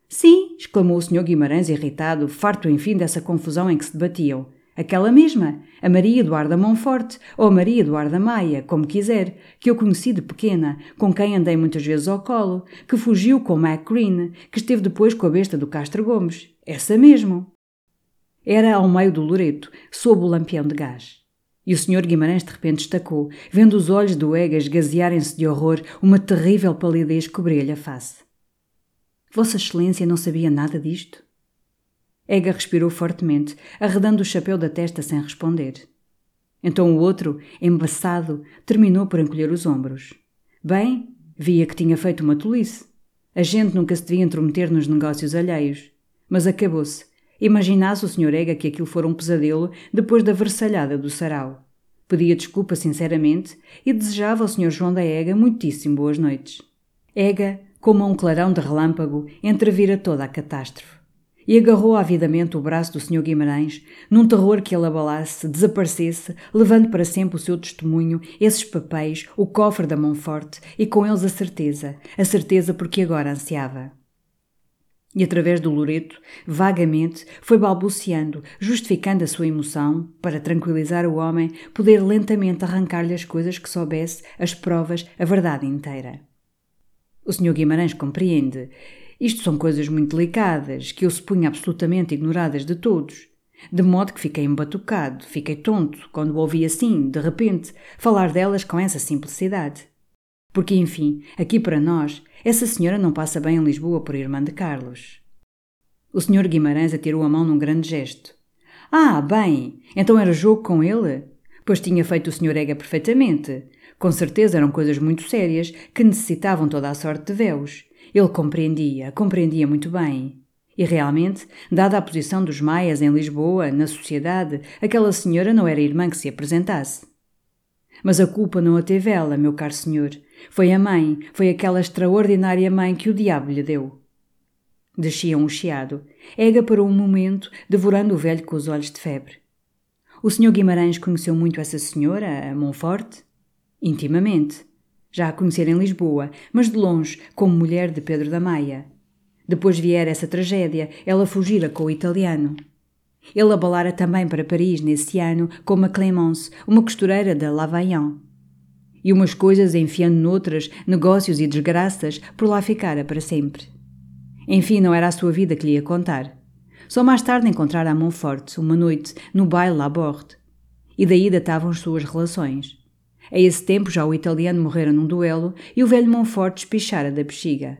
Sim, exclamou o Sr. Guimarães irritado, farto enfim dessa confusão em que se debatiam. Aquela mesma, a Maria Eduarda Monforte, ou a Maria Eduarda Maia, como quiser, que eu conheci de pequena, com quem andei muitas vezes ao colo, que fugiu com Mac Green, que esteve depois com a besta do Castro Gomes. Essa mesmo. Era ao meio do Loreto, sob o lampião de gás. E o Sr. Guimarães de repente destacou, vendo os olhos do Ega esgazearem-se de horror, uma terrível palidez cobria-lhe a face. Vossa Excelência não sabia nada disto? Ega respirou fortemente, arredando o chapéu da testa sem responder. Então o outro, embaçado, terminou por encolher os ombros. Bem, via que tinha feito uma tolice. A gente nunca se devia intrometer nos negócios alheios. Mas acabou-se Imaginasse o Sr. Ega que aquilo fora um pesadelo depois da versalhada do sarau. Pedia desculpa sinceramente e desejava ao Sr. João da Ega muitíssimo boas noites. Ega, como um clarão de relâmpago, entrevira toda a catástrofe. e agarrou avidamente o braço do Sr. Guimarães, num terror que ele abalasse, desaparecesse, levando para sempre o seu testemunho, esses papéis, o cofre da Monforte e com eles a certeza, a certeza porque agora ansiava. E através do Loreto, vagamente, foi balbuciando, justificando a sua emoção, para tranquilizar o homem, poder lentamente arrancar-lhe as coisas que soubesse, as provas, a verdade inteira. O Sr. Guimarães compreende. Isto são coisas muito delicadas, que eu supunha absolutamente ignoradas de todos. De modo que fiquei embatucado, fiquei tonto, quando ouvi assim, de repente, falar delas com essa simplicidade. Porque, enfim, aqui para nós, essa senhora não passa bem em Lisboa por irmã de Carlos. O senhor Guimarães atirou a mão num grande gesto. Ah, bem, então era jogo com ele? Pois tinha feito o senhor Ega perfeitamente. Com certeza eram coisas muito sérias que necessitavam toda a sorte de véus. Ele compreendia, compreendia muito bem. E realmente, dada a posição dos maias em Lisboa, na sociedade, aquela senhora não era irmã que se apresentasse. Mas a culpa não a teve ela, meu caro senhor. Foi a mãe, foi aquela extraordinária mãe que o diabo lhe deu. Descia um chiado. Ega parou um momento, devorando o velho com os olhos de febre. O senhor Guimarães conheceu muito essa senhora, a Monforte? Intimamente. Já a conhecer em Lisboa, mas de longe, como mulher de Pedro da Maia. Depois viera essa tragédia, ela fugira com o italiano. Ele abalara também para Paris nesse ano com a Clémence, uma costureira da Lavaillant. E umas coisas enfiando noutras, negócios e desgraças, por lá ficara para sempre. Enfim, não era a sua vida que lhe ia contar. Só mais tarde encontrara a Montfort, uma noite, no baile à borde. E daí datavam as suas relações. A esse tempo já o italiano morrera num duelo e o velho Montfort despichara da bexiga.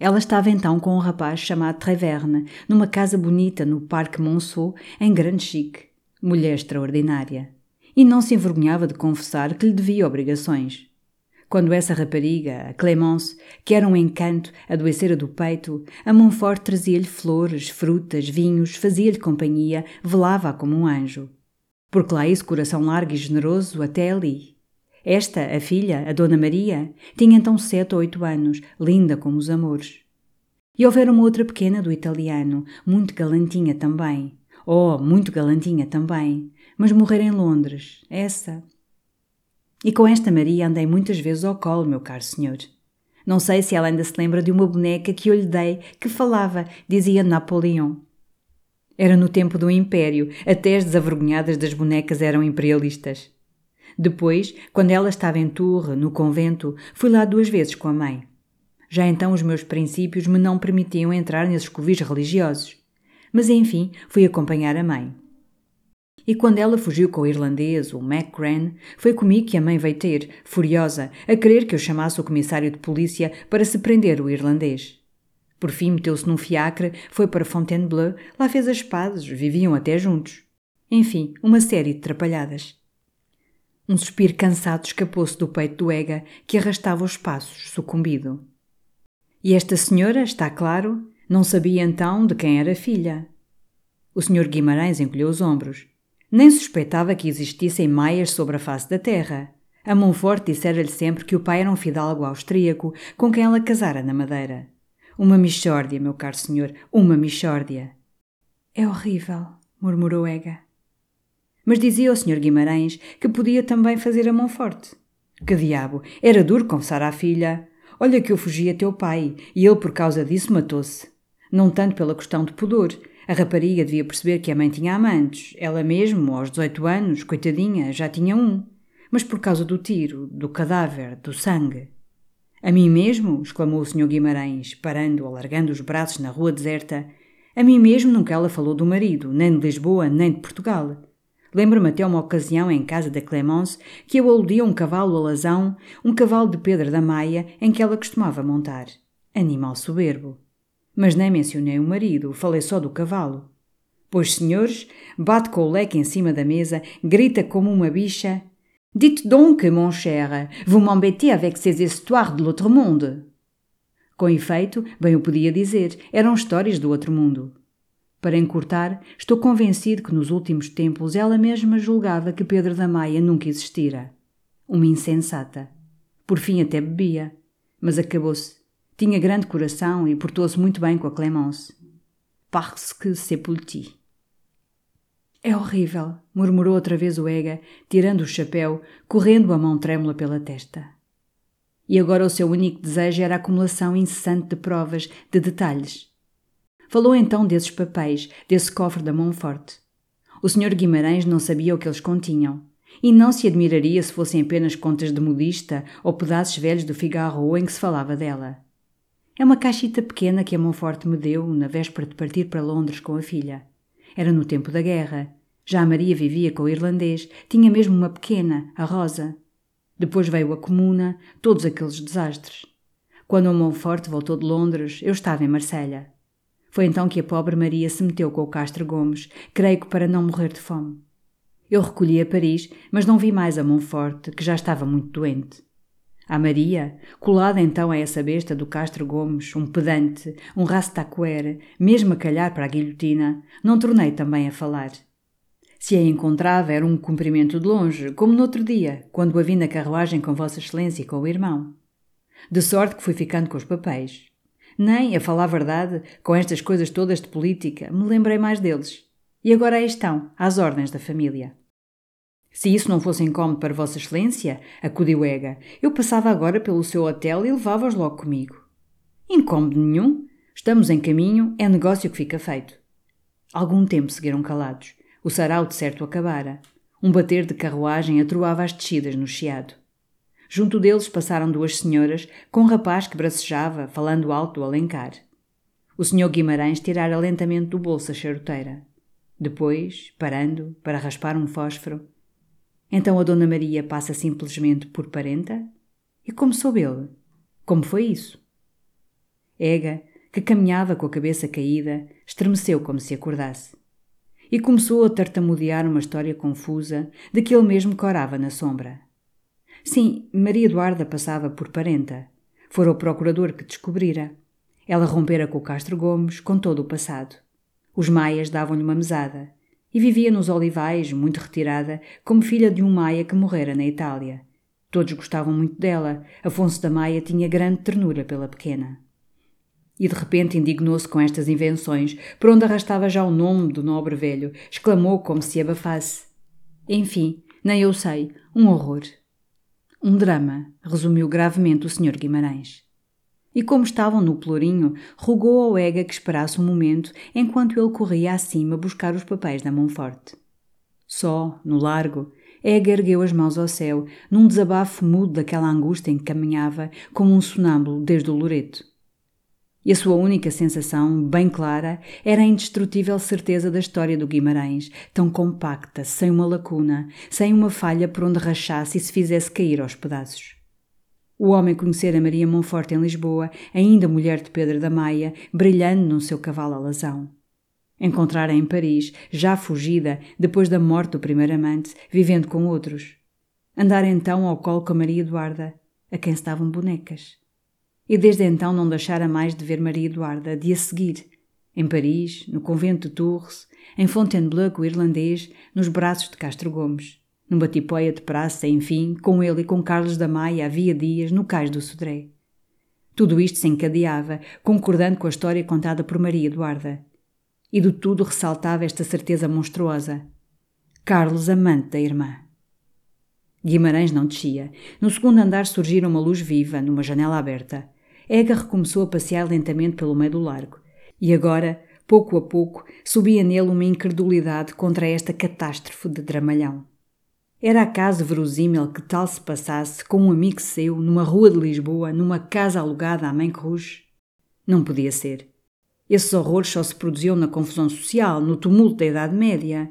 Ela estava então com um rapaz chamado Treverne, numa casa bonita no Parque Monceau, em grande chique. Mulher extraordinária. E não se envergonhava de confessar que lhe devia obrigações. Quando essa rapariga, a Clémence, que era um encanto, adoecera do peito, a Montfort trazia-lhe flores, frutas, vinhos, fazia-lhe companhia, velava-a como um anjo. Porque lá esse coração largo e generoso até ali. Esta, a filha, a Dona Maria, tinha então sete ou oito anos, linda como os amores. E houvera uma outra pequena do italiano, muito galantinha também. Oh, muito galantinha também. Mas morrer em Londres, essa. E com esta Maria andei muitas vezes ao colo, meu caro senhor. Não sei se ela ainda se lembra de uma boneca que eu lhe dei, que falava, dizia Napoleão. Era no tempo do Império, até as desavergonhadas das bonecas eram imperialistas. Depois, quando ela estava em Tours, no convento, fui lá duas vezes com a mãe. Já então os meus princípios me não permitiam entrar nesses covis religiosos. Mas enfim, fui acompanhar a mãe. E quando ela fugiu com o irlandês, o MacGran, foi comigo que a mãe veio ter, furiosa, a querer que eu chamasse o comissário de polícia para se prender o irlandês. Por fim meteu-se num fiacre, foi para Fontainebleau, lá fez as pazes, viviam até juntos. Enfim, uma série de trapalhadas. Um suspiro cansado escapou-se do peito do Ega, que arrastava os passos, sucumbido. E esta senhora, está claro, não sabia então de quem era filha. O senhor Guimarães encolheu os ombros. Nem suspeitava que existissem maias sobre a face da terra. A Monfort dissera-lhe sempre que o pai era um fidalgo austríaco com quem ela casara na Madeira. Uma michórdia, meu caro senhor, uma michórdia. É horrível, murmurou Ega mas dizia ao Sr. Guimarães que podia também fazer a mão forte. Que diabo! Era duro confessar à filha. Olha que eu fugi a teu pai, e ele por causa disso matou-se. Não tanto pela questão de pudor. A rapariga devia perceber que a mãe tinha amantes. Ela mesmo, aos 18 anos, coitadinha, já tinha um. Mas por causa do tiro, do cadáver, do sangue. A mim mesmo, exclamou o Sr. Guimarães, parando, alargando os braços na rua deserta. A mim mesmo nunca ela falou do marido, nem de Lisboa, nem de Portugal. Lembro-me até uma ocasião em casa da Clemence que eu aludia um cavalo alazão, um cavalo de Pedro da Maia, em que ela costumava montar. Animal soberbo. Mas nem mencionei o marido, falei só do cavalo. Pois, senhores, bate com o leque em cima da mesa, grita como uma bicha. Dites donc, mon cher, vous m'embêtez avec ces histoires de l'autre monde. Com efeito, bem o podia dizer, eram histórias do outro mundo. Para encurtar, estou convencido que nos últimos tempos ela mesma julgava que Pedro da Maia nunca existira. Uma insensata. Por fim até bebia. Mas acabou-se. Tinha grande coração e portou-se muito bem com a Clemence. parce que petit. É horrível, murmurou outra vez o Ega, tirando o chapéu, correndo a mão trêmula pela testa. E agora o seu único desejo era a acumulação incessante de provas, de detalhes. Falou então desses papéis, desse cofre da mão forte. O Sr. Guimarães não sabia o que eles continham, e não se admiraria se fossem apenas contas de modista ou pedaços velhos do Figaro em que se falava dela. É uma caixita pequena que a Monforte me deu na véspera de partir para Londres com a filha. Era no tempo da guerra. Já a Maria vivia com o irlandês, tinha mesmo uma pequena, a Rosa. Depois veio a Comuna, todos aqueles desastres. Quando o Monforte voltou de Londres, eu estava em Marselha. Foi então que a pobre Maria se meteu com o Castro Gomes, creio que para não morrer de fome. Eu recolhi a Paris, mas não vi mais a Monforte, que já estava muito doente. A Maria, colada então a essa besta do Castro Gomes, um pedante, um rastaquer, mesmo a calhar para a guilhotina, não tornei também a falar. Se a encontrava era um cumprimento de longe, como no outro dia, quando a vi na carruagem com Vossa Excelência e com o irmão. De sorte que fui ficando com os papéis. Nem, a falar a verdade, com estas coisas todas de política, me lembrei mais deles. E agora aí estão, às ordens da família. Se isso não fosse incómodo para Vossa Excelência, acudiu Ega, eu passava agora pelo seu hotel e levava-os logo comigo. Incómodo nenhum. Estamos em caminho, é negócio que fica feito. Algum tempo seguiram calados. O sarau de certo acabara. Um bater de carruagem atroava as descidas no chiado. Junto deles passaram duas senhoras, com um rapaz que bracejava, falando alto do alencar. O senhor Guimarães tirara lentamente do bolso a charuteira. Depois, parando, para raspar um fósforo, então a Dona Maria passa simplesmente por parenta? E como soube ele? Como foi isso? Ega, que caminhava com a cabeça caída, estremeceu como se acordasse. E começou a tartamudear uma história confusa de que ele mesmo corava na sombra. Sim, Maria Eduarda passava por parenta. Fora o procurador que descobrira. Ela rompera com o Castro Gomes com todo o passado. Os maias davam-lhe uma mesada e vivia nos olivais, muito retirada, como filha de um maia que morrera na Itália. Todos gostavam muito dela. Afonso da Maia tinha grande ternura pela pequena. E de repente indignou-se com estas invenções, por onde arrastava já o nome do nobre velho. Exclamou como se abafasse. Enfim, nem eu sei. Um horror. Um drama, resumiu gravemente o Sr. Guimarães. E como estavam no pelourinho, rogou ao Ega que esperasse um momento enquanto ele corria acima buscar os papéis da mão forte. Só, no largo, Ega ergueu as mãos ao céu, num desabafo mudo daquela angústia em que caminhava, como um sonâmbulo desde o Loreto. E a sua única sensação, bem clara, era a indestrutível certeza da história do Guimarães, tão compacta, sem uma lacuna, sem uma falha por onde rachasse e se fizesse cair aos pedaços. O homem conhecera Maria Monforte em Lisboa, ainda mulher de Pedro da Maia, brilhando no seu cavalo alazão. Encontrara em Paris, já fugida, depois da morte do primeiro amante, vivendo com outros. Andara então ao colo com Maria Eduarda, a quem estavam bonecas. E desde então não deixara mais de ver Maria Eduarda, de a seguir, em Paris, no convento de Tours, em Fontainebleau com o irlandês, nos braços de Castro Gomes numa tipóia de praça, enfim, com ele e com Carlos da Maia havia dias no cais do Sodré. Tudo isto se encadeava, concordando com a história contada por Maria Eduarda. E do tudo ressaltava esta certeza monstruosa. Carlos amante da irmã. Guimarães não descia. No segundo andar surgira uma luz viva, numa janela aberta. Ega recomeçou a passear lentamente pelo meio do largo. E agora, pouco a pouco, subia nele uma incredulidade contra esta catástrofe de dramalhão. Era acaso verosímil que tal se passasse com um amigo seu numa rua de Lisboa, numa casa alugada à Mãe Cruz? Não podia ser. Esses horrores só se produziam na confusão social, no tumulto da Idade Média.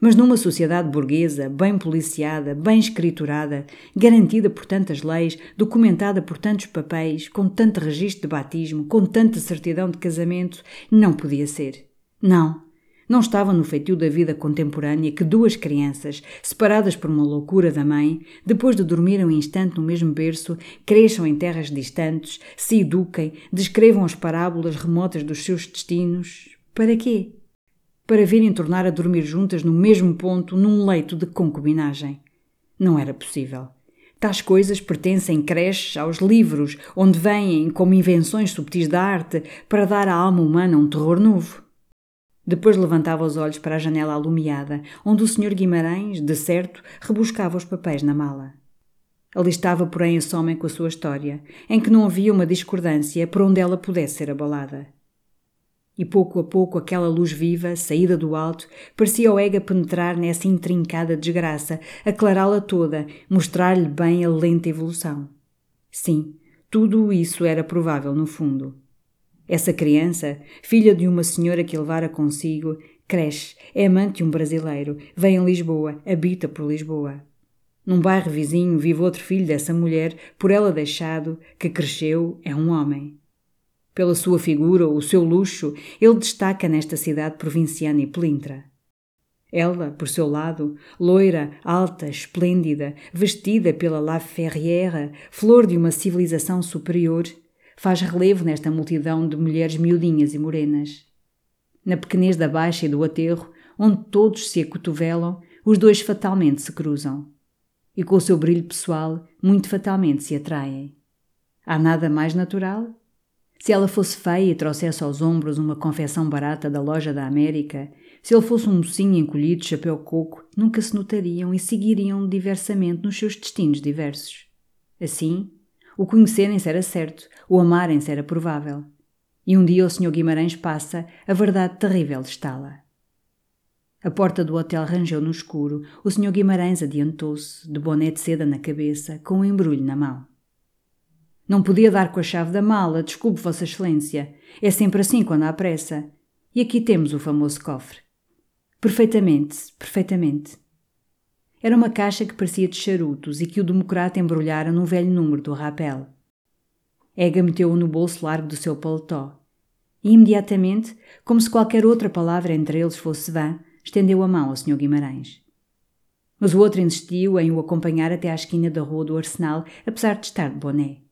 Mas numa sociedade burguesa, bem policiada, bem escriturada, garantida por tantas leis, documentada por tantos papéis, com tanto registro de batismo, com tanta certidão de casamento, não podia ser. Não, não estava no feitio da vida contemporânea que duas crianças, separadas por uma loucura da mãe, depois de dormirem um instante no mesmo berço, cresçam em terras distantes, se eduquem, descrevam as parábolas remotas dos seus destinos. Para quê? Para virem tornar a dormir juntas no mesmo ponto, num leito de concubinagem. Não era possível. Tais coisas pertencem creches aos livros, onde vêm como invenções subtis da arte para dar à alma humana um terror novo. Depois levantava os olhos para a janela alumiada, onde o Sr. Guimarães, de certo, rebuscava os papéis na mala. Ali estava, porém, esse homem com a sua história, em que não havia uma discordância por onde ela pudesse ser abalada. E pouco a pouco aquela luz viva, saída do alto, parecia ao Ega penetrar nessa intrincada desgraça, aclará-la toda, mostrar-lhe bem a lenta evolução. Sim, tudo isso era provável no fundo. Essa criança, filha de uma senhora que levara consigo, cresce, é amante de um brasileiro, vem em Lisboa, habita por Lisboa. Num bairro vizinho vive outro filho dessa mulher, por ela deixado, que cresceu, é um homem. Pela sua figura ou o seu luxo, ele destaca nesta cidade provinciana e pelintra. Ela, por seu lado, loira, alta, esplêndida, vestida pela La Ferrière, flor de uma civilização superior, faz relevo nesta multidão de mulheres miudinhas e morenas. Na pequenez da baixa e do aterro, onde todos se acotovelam, os dois fatalmente se cruzam. E com o seu brilho pessoal, muito fatalmente se atraem. Há nada mais natural? Se ela fosse feia e trouxesse aos ombros uma confecção barata da loja da América, se ele fosse um mocinho encolhido de chapéu coco, nunca se notariam e seguiriam diversamente nos seus destinos diversos. Assim, o conhecerem-se era certo, o amarem-se era provável. E um dia o Sr. Guimarães passa, a verdade terrível estala. A porta do hotel rangeu no escuro, o Sr. Guimarães adiantou-se, de boné de seda na cabeça, com um embrulho na mão. Não podia dar com a chave da mala, desculpe, Vossa Excelência. É sempre assim quando há pressa. E aqui temos o famoso cofre. Perfeitamente, perfeitamente. Era uma caixa que parecia de charutos e que o democrata embrulhara num velho número do rapel. Ega meteu-o no bolso largo do seu paletó. E imediatamente, como se qualquer outra palavra entre eles fosse vã, estendeu a mão ao Sr. Guimarães. Mas o outro insistiu em o acompanhar até à esquina da rua do Arsenal, apesar de estar de boné.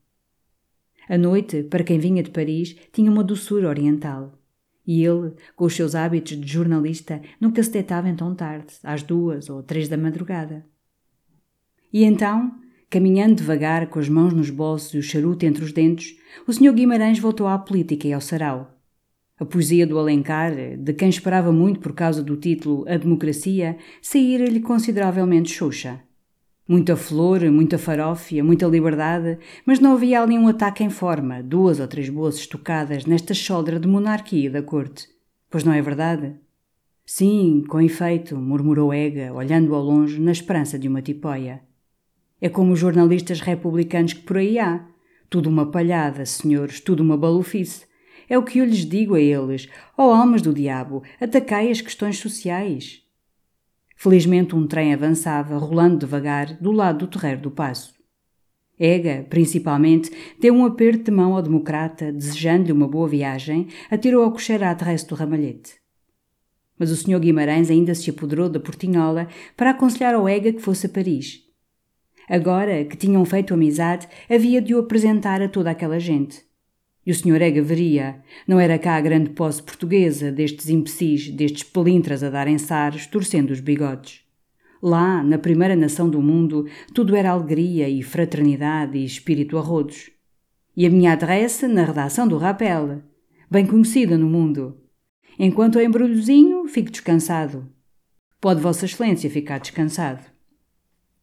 A noite, para quem vinha de Paris, tinha uma doçura oriental. E ele, com os seus hábitos de jornalista, nunca se deitava em tão tarde, às duas ou três da madrugada. E então, caminhando devagar, com as mãos nos bolsos e o charuto entre os dentes, o Sr. Guimarães voltou à política e ao sarau. A poesia do Alencar, de quem esperava muito por causa do título A Democracia, saíra-lhe consideravelmente xoxa. Muita flor, muita farófia, muita liberdade, mas não havia ali um ataque em forma, duas ou três boas estocadas nesta choldra de monarquia da corte. Pois não é verdade? Sim, com efeito, murmurou Ega, olhando ao longe, na esperança de uma tipóia. É como os jornalistas republicanos que por aí há. Tudo uma palhada, senhores, tudo uma balufice. É o que eu lhes digo a eles. Ó oh, almas do diabo, atacai as questões sociais. Felizmente um trem avançava, rolando devagar, do lado do terreiro do passo. Ega, principalmente, deu um aperto de mão ao democrata, desejando-lhe uma boa viagem, atirou ao cocheiro à terrestre do ramalhete. Mas o Sr. Guimarães ainda se apoderou da portinhola para aconselhar ao Ega que fosse a Paris. Agora que tinham feito amizade, havia de o apresentar a toda aquela gente. E o Sr. Ega veria. Não era cá a grande posse portuguesa destes imbecis, destes pelintras a darem sares, torcendo os bigodes. Lá, na primeira nação do mundo, tudo era alegria e fraternidade e espírito a rodos. E a minha adresse na redação do Rapel, bem conhecida no mundo. Enquanto é embrulhozinho, fico descansado. Pode Vossa Excelência ficar descansado.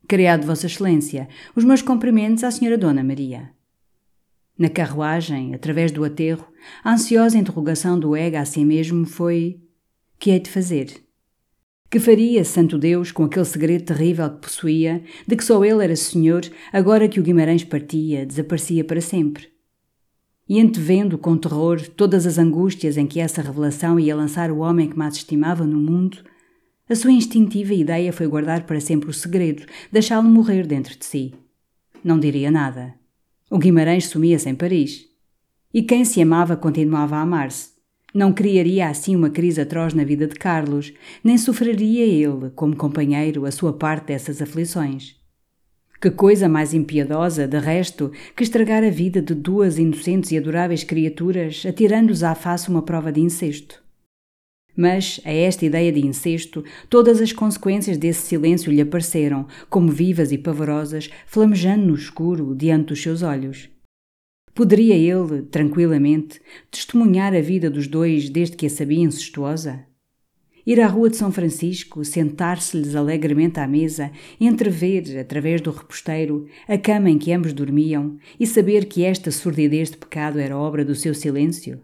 Criado Vossa Excelência, os meus cumprimentos à Senhora Dona Maria. Na carruagem, através do aterro, a ansiosa interrogação do Ega a si mesmo foi: Que hei de fazer? Que faria, santo Deus, com aquele segredo terrível que possuía, de que só ele era senhor, agora que o Guimarães partia, desaparecia para sempre? E antevendo com terror todas as angústias em que essa revelação ia lançar o homem que mais estimava no mundo, a sua instintiva ideia foi guardar para sempre o segredo, deixá-lo morrer dentro de si. Não diria nada. O Guimarães sumia-se em Paris. E quem se amava continuava a amar-se. Não criaria assim uma crise atroz na vida de Carlos, nem sofreria ele, como companheiro, a sua parte dessas aflições. Que coisa mais impiedosa, de resto, que estragar a vida de duas inocentes e adoráveis criaturas, atirando-os à face uma prova de incesto. Mas, a esta ideia de incesto, todas as consequências desse silêncio lhe apareceram, como vivas e pavorosas, flamejando no escuro diante dos seus olhos. Poderia ele, tranquilamente, testemunhar a vida dos dois desde que a sabia incestuosa? Ir à rua de São Francisco, sentar-se-lhes alegremente à mesa, entrever, através do reposteiro, a cama em que ambos dormiam e saber que esta surdidez de pecado era obra do seu silêncio?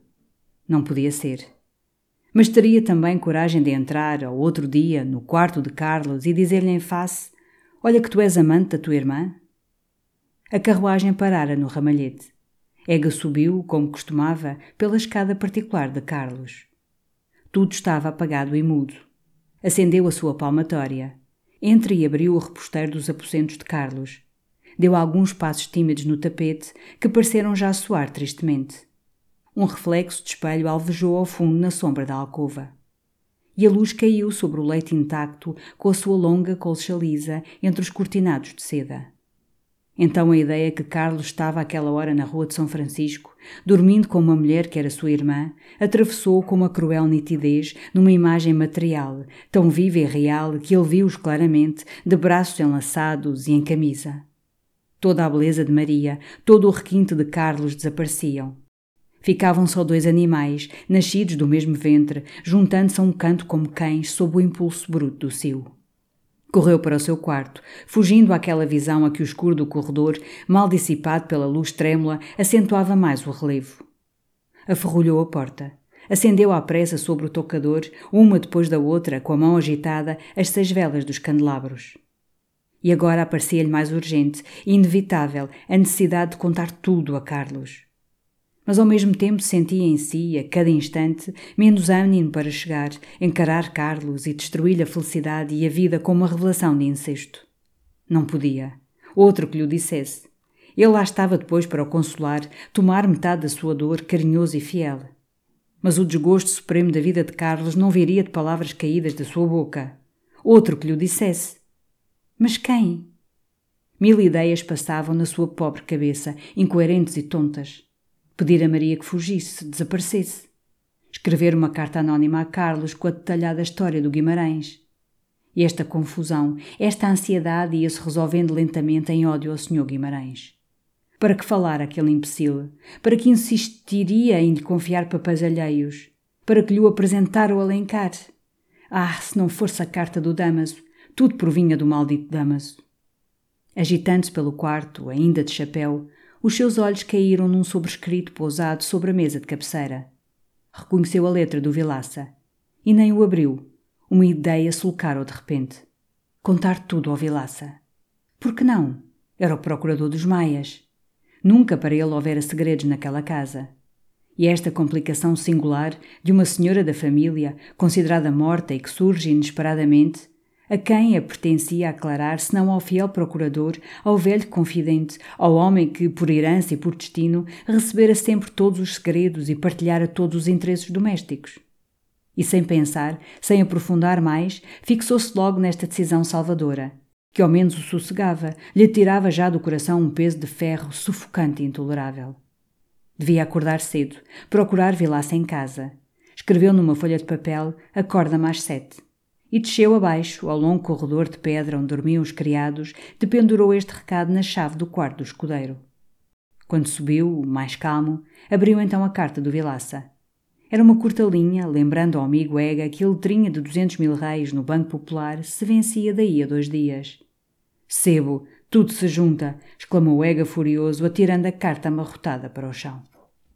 Não podia ser. Mas teria também coragem de entrar, ao outro dia, no quarto de Carlos e dizer-lhe em face: Olha que tu és amante da tua irmã? A carruagem parara no ramalhete. Ega subiu, como costumava, pela escada particular de Carlos. Tudo estava apagado e mudo. Acendeu a sua palmatória. Entre e abriu o reposteiro dos aposentos de Carlos. Deu alguns passos tímidos no tapete que pareceram já soar tristemente. Um reflexo de espelho alvejou ao fundo na sombra da alcova. E a luz caiu sobre o leito intacto com a sua longa colcha lisa entre os cortinados de seda. Então a ideia que Carlos estava àquela hora na rua de São Francisco, dormindo com uma mulher que era sua irmã, atravessou com uma cruel nitidez numa imagem material, tão viva e real que ele viu-os claramente, de braços enlaçados e em camisa. Toda a beleza de Maria, todo o requinte de Carlos desapareciam. Ficavam só dois animais, nascidos do mesmo ventre, juntando-se a um canto como cães sob o impulso bruto do cio. Correu para o seu quarto, fugindo àquela visão a que o escuro do corredor, mal dissipado pela luz trêmula, acentuava mais o relevo. Aferrolhou a porta. Acendeu à pressa sobre o tocador, uma depois da outra, com a mão agitada, as seis velas dos candelabros. E agora aparecia-lhe mais urgente inevitável a necessidade de contar tudo a Carlos mas ao mesmo tempo sentia em si, a cada instante, menos ânimo para chegar, encarar Carlos e destruir-lhe a felicidade e a vida com uma revelação de incesto. Não podia. Outro que lhe dissesse. Ele lá estava depois para o consolar, tomar metade da sua dor, carinhoso e fiel. Mas o desgosto supremo da vida de Carlos não viria de palavras caídas da sua boca. Outro que lhe dissesse. Mas quem? Mil ideias passavam na sua pobre cabeça, incoerentes e tontas. Pedir a Maria que fugisse, desaparecesse. Escrever uma carta anónima a Carlos com a detalhada história do Guimarães. E esta confusão, esta ansiedade ia-se resolvendo lentamente em ódio ao Sr. Guimarães. Para que falar aquele imbecil? Para que insistiria em lhe confiar papéis alheios? Para que lhe o apresentar o Alencar? Ah, se não fosse a carta do Damaso, tudo provinha do maldito Damaso. Agitando-se pelo quarto, ainda de chapéu, os seus olhos caíram num sobrescrito pousado sobre a mesa de cabeceira. Reconheceu a letra do Vilaça. E nem o abriu. Uma ideia sulcara-o de repente. Contar tudo ao Vilaça. Por que não? Era o procurador dos Maias. Nunca para ele houvera segredos naquela casa. E esta complicação singular de uma senhora da família, considerada morta e que surge inesperadamente, a quem a pertencia aclarar, senão ao fiel procurador, ao velho confidente, ao homem que, por herança e por destino, recebera sempre todos os segredos e partilhara todos os interesses domésticos? E sem pensar, sem aprofundar mais, fixou-se logo nesta decisão salvadora, que ao menos o sossegava, lhe tirava já do coração um peso de ferro sufocante e intolerável. Devia acordar cedo, procurar Vilaça em casa. Escreveu numa folha de papel: Acorda-me às sete e desceu abaixo, ao longo corredor de pedra onde dormiam os criados, dependurou este recado na chave do quarto do escudeiro. Quando subiu, mais calmo, abriu então a carta do Vilaça. Era uma curta linha, lembrando ao amigo Ega que a letrinha de duzentos mil reis no Banco Popular se vencia daí a dois dias. Sebo, tudo se junta! exclamou Ega furioso, atirando a carta amarrotada para o chão.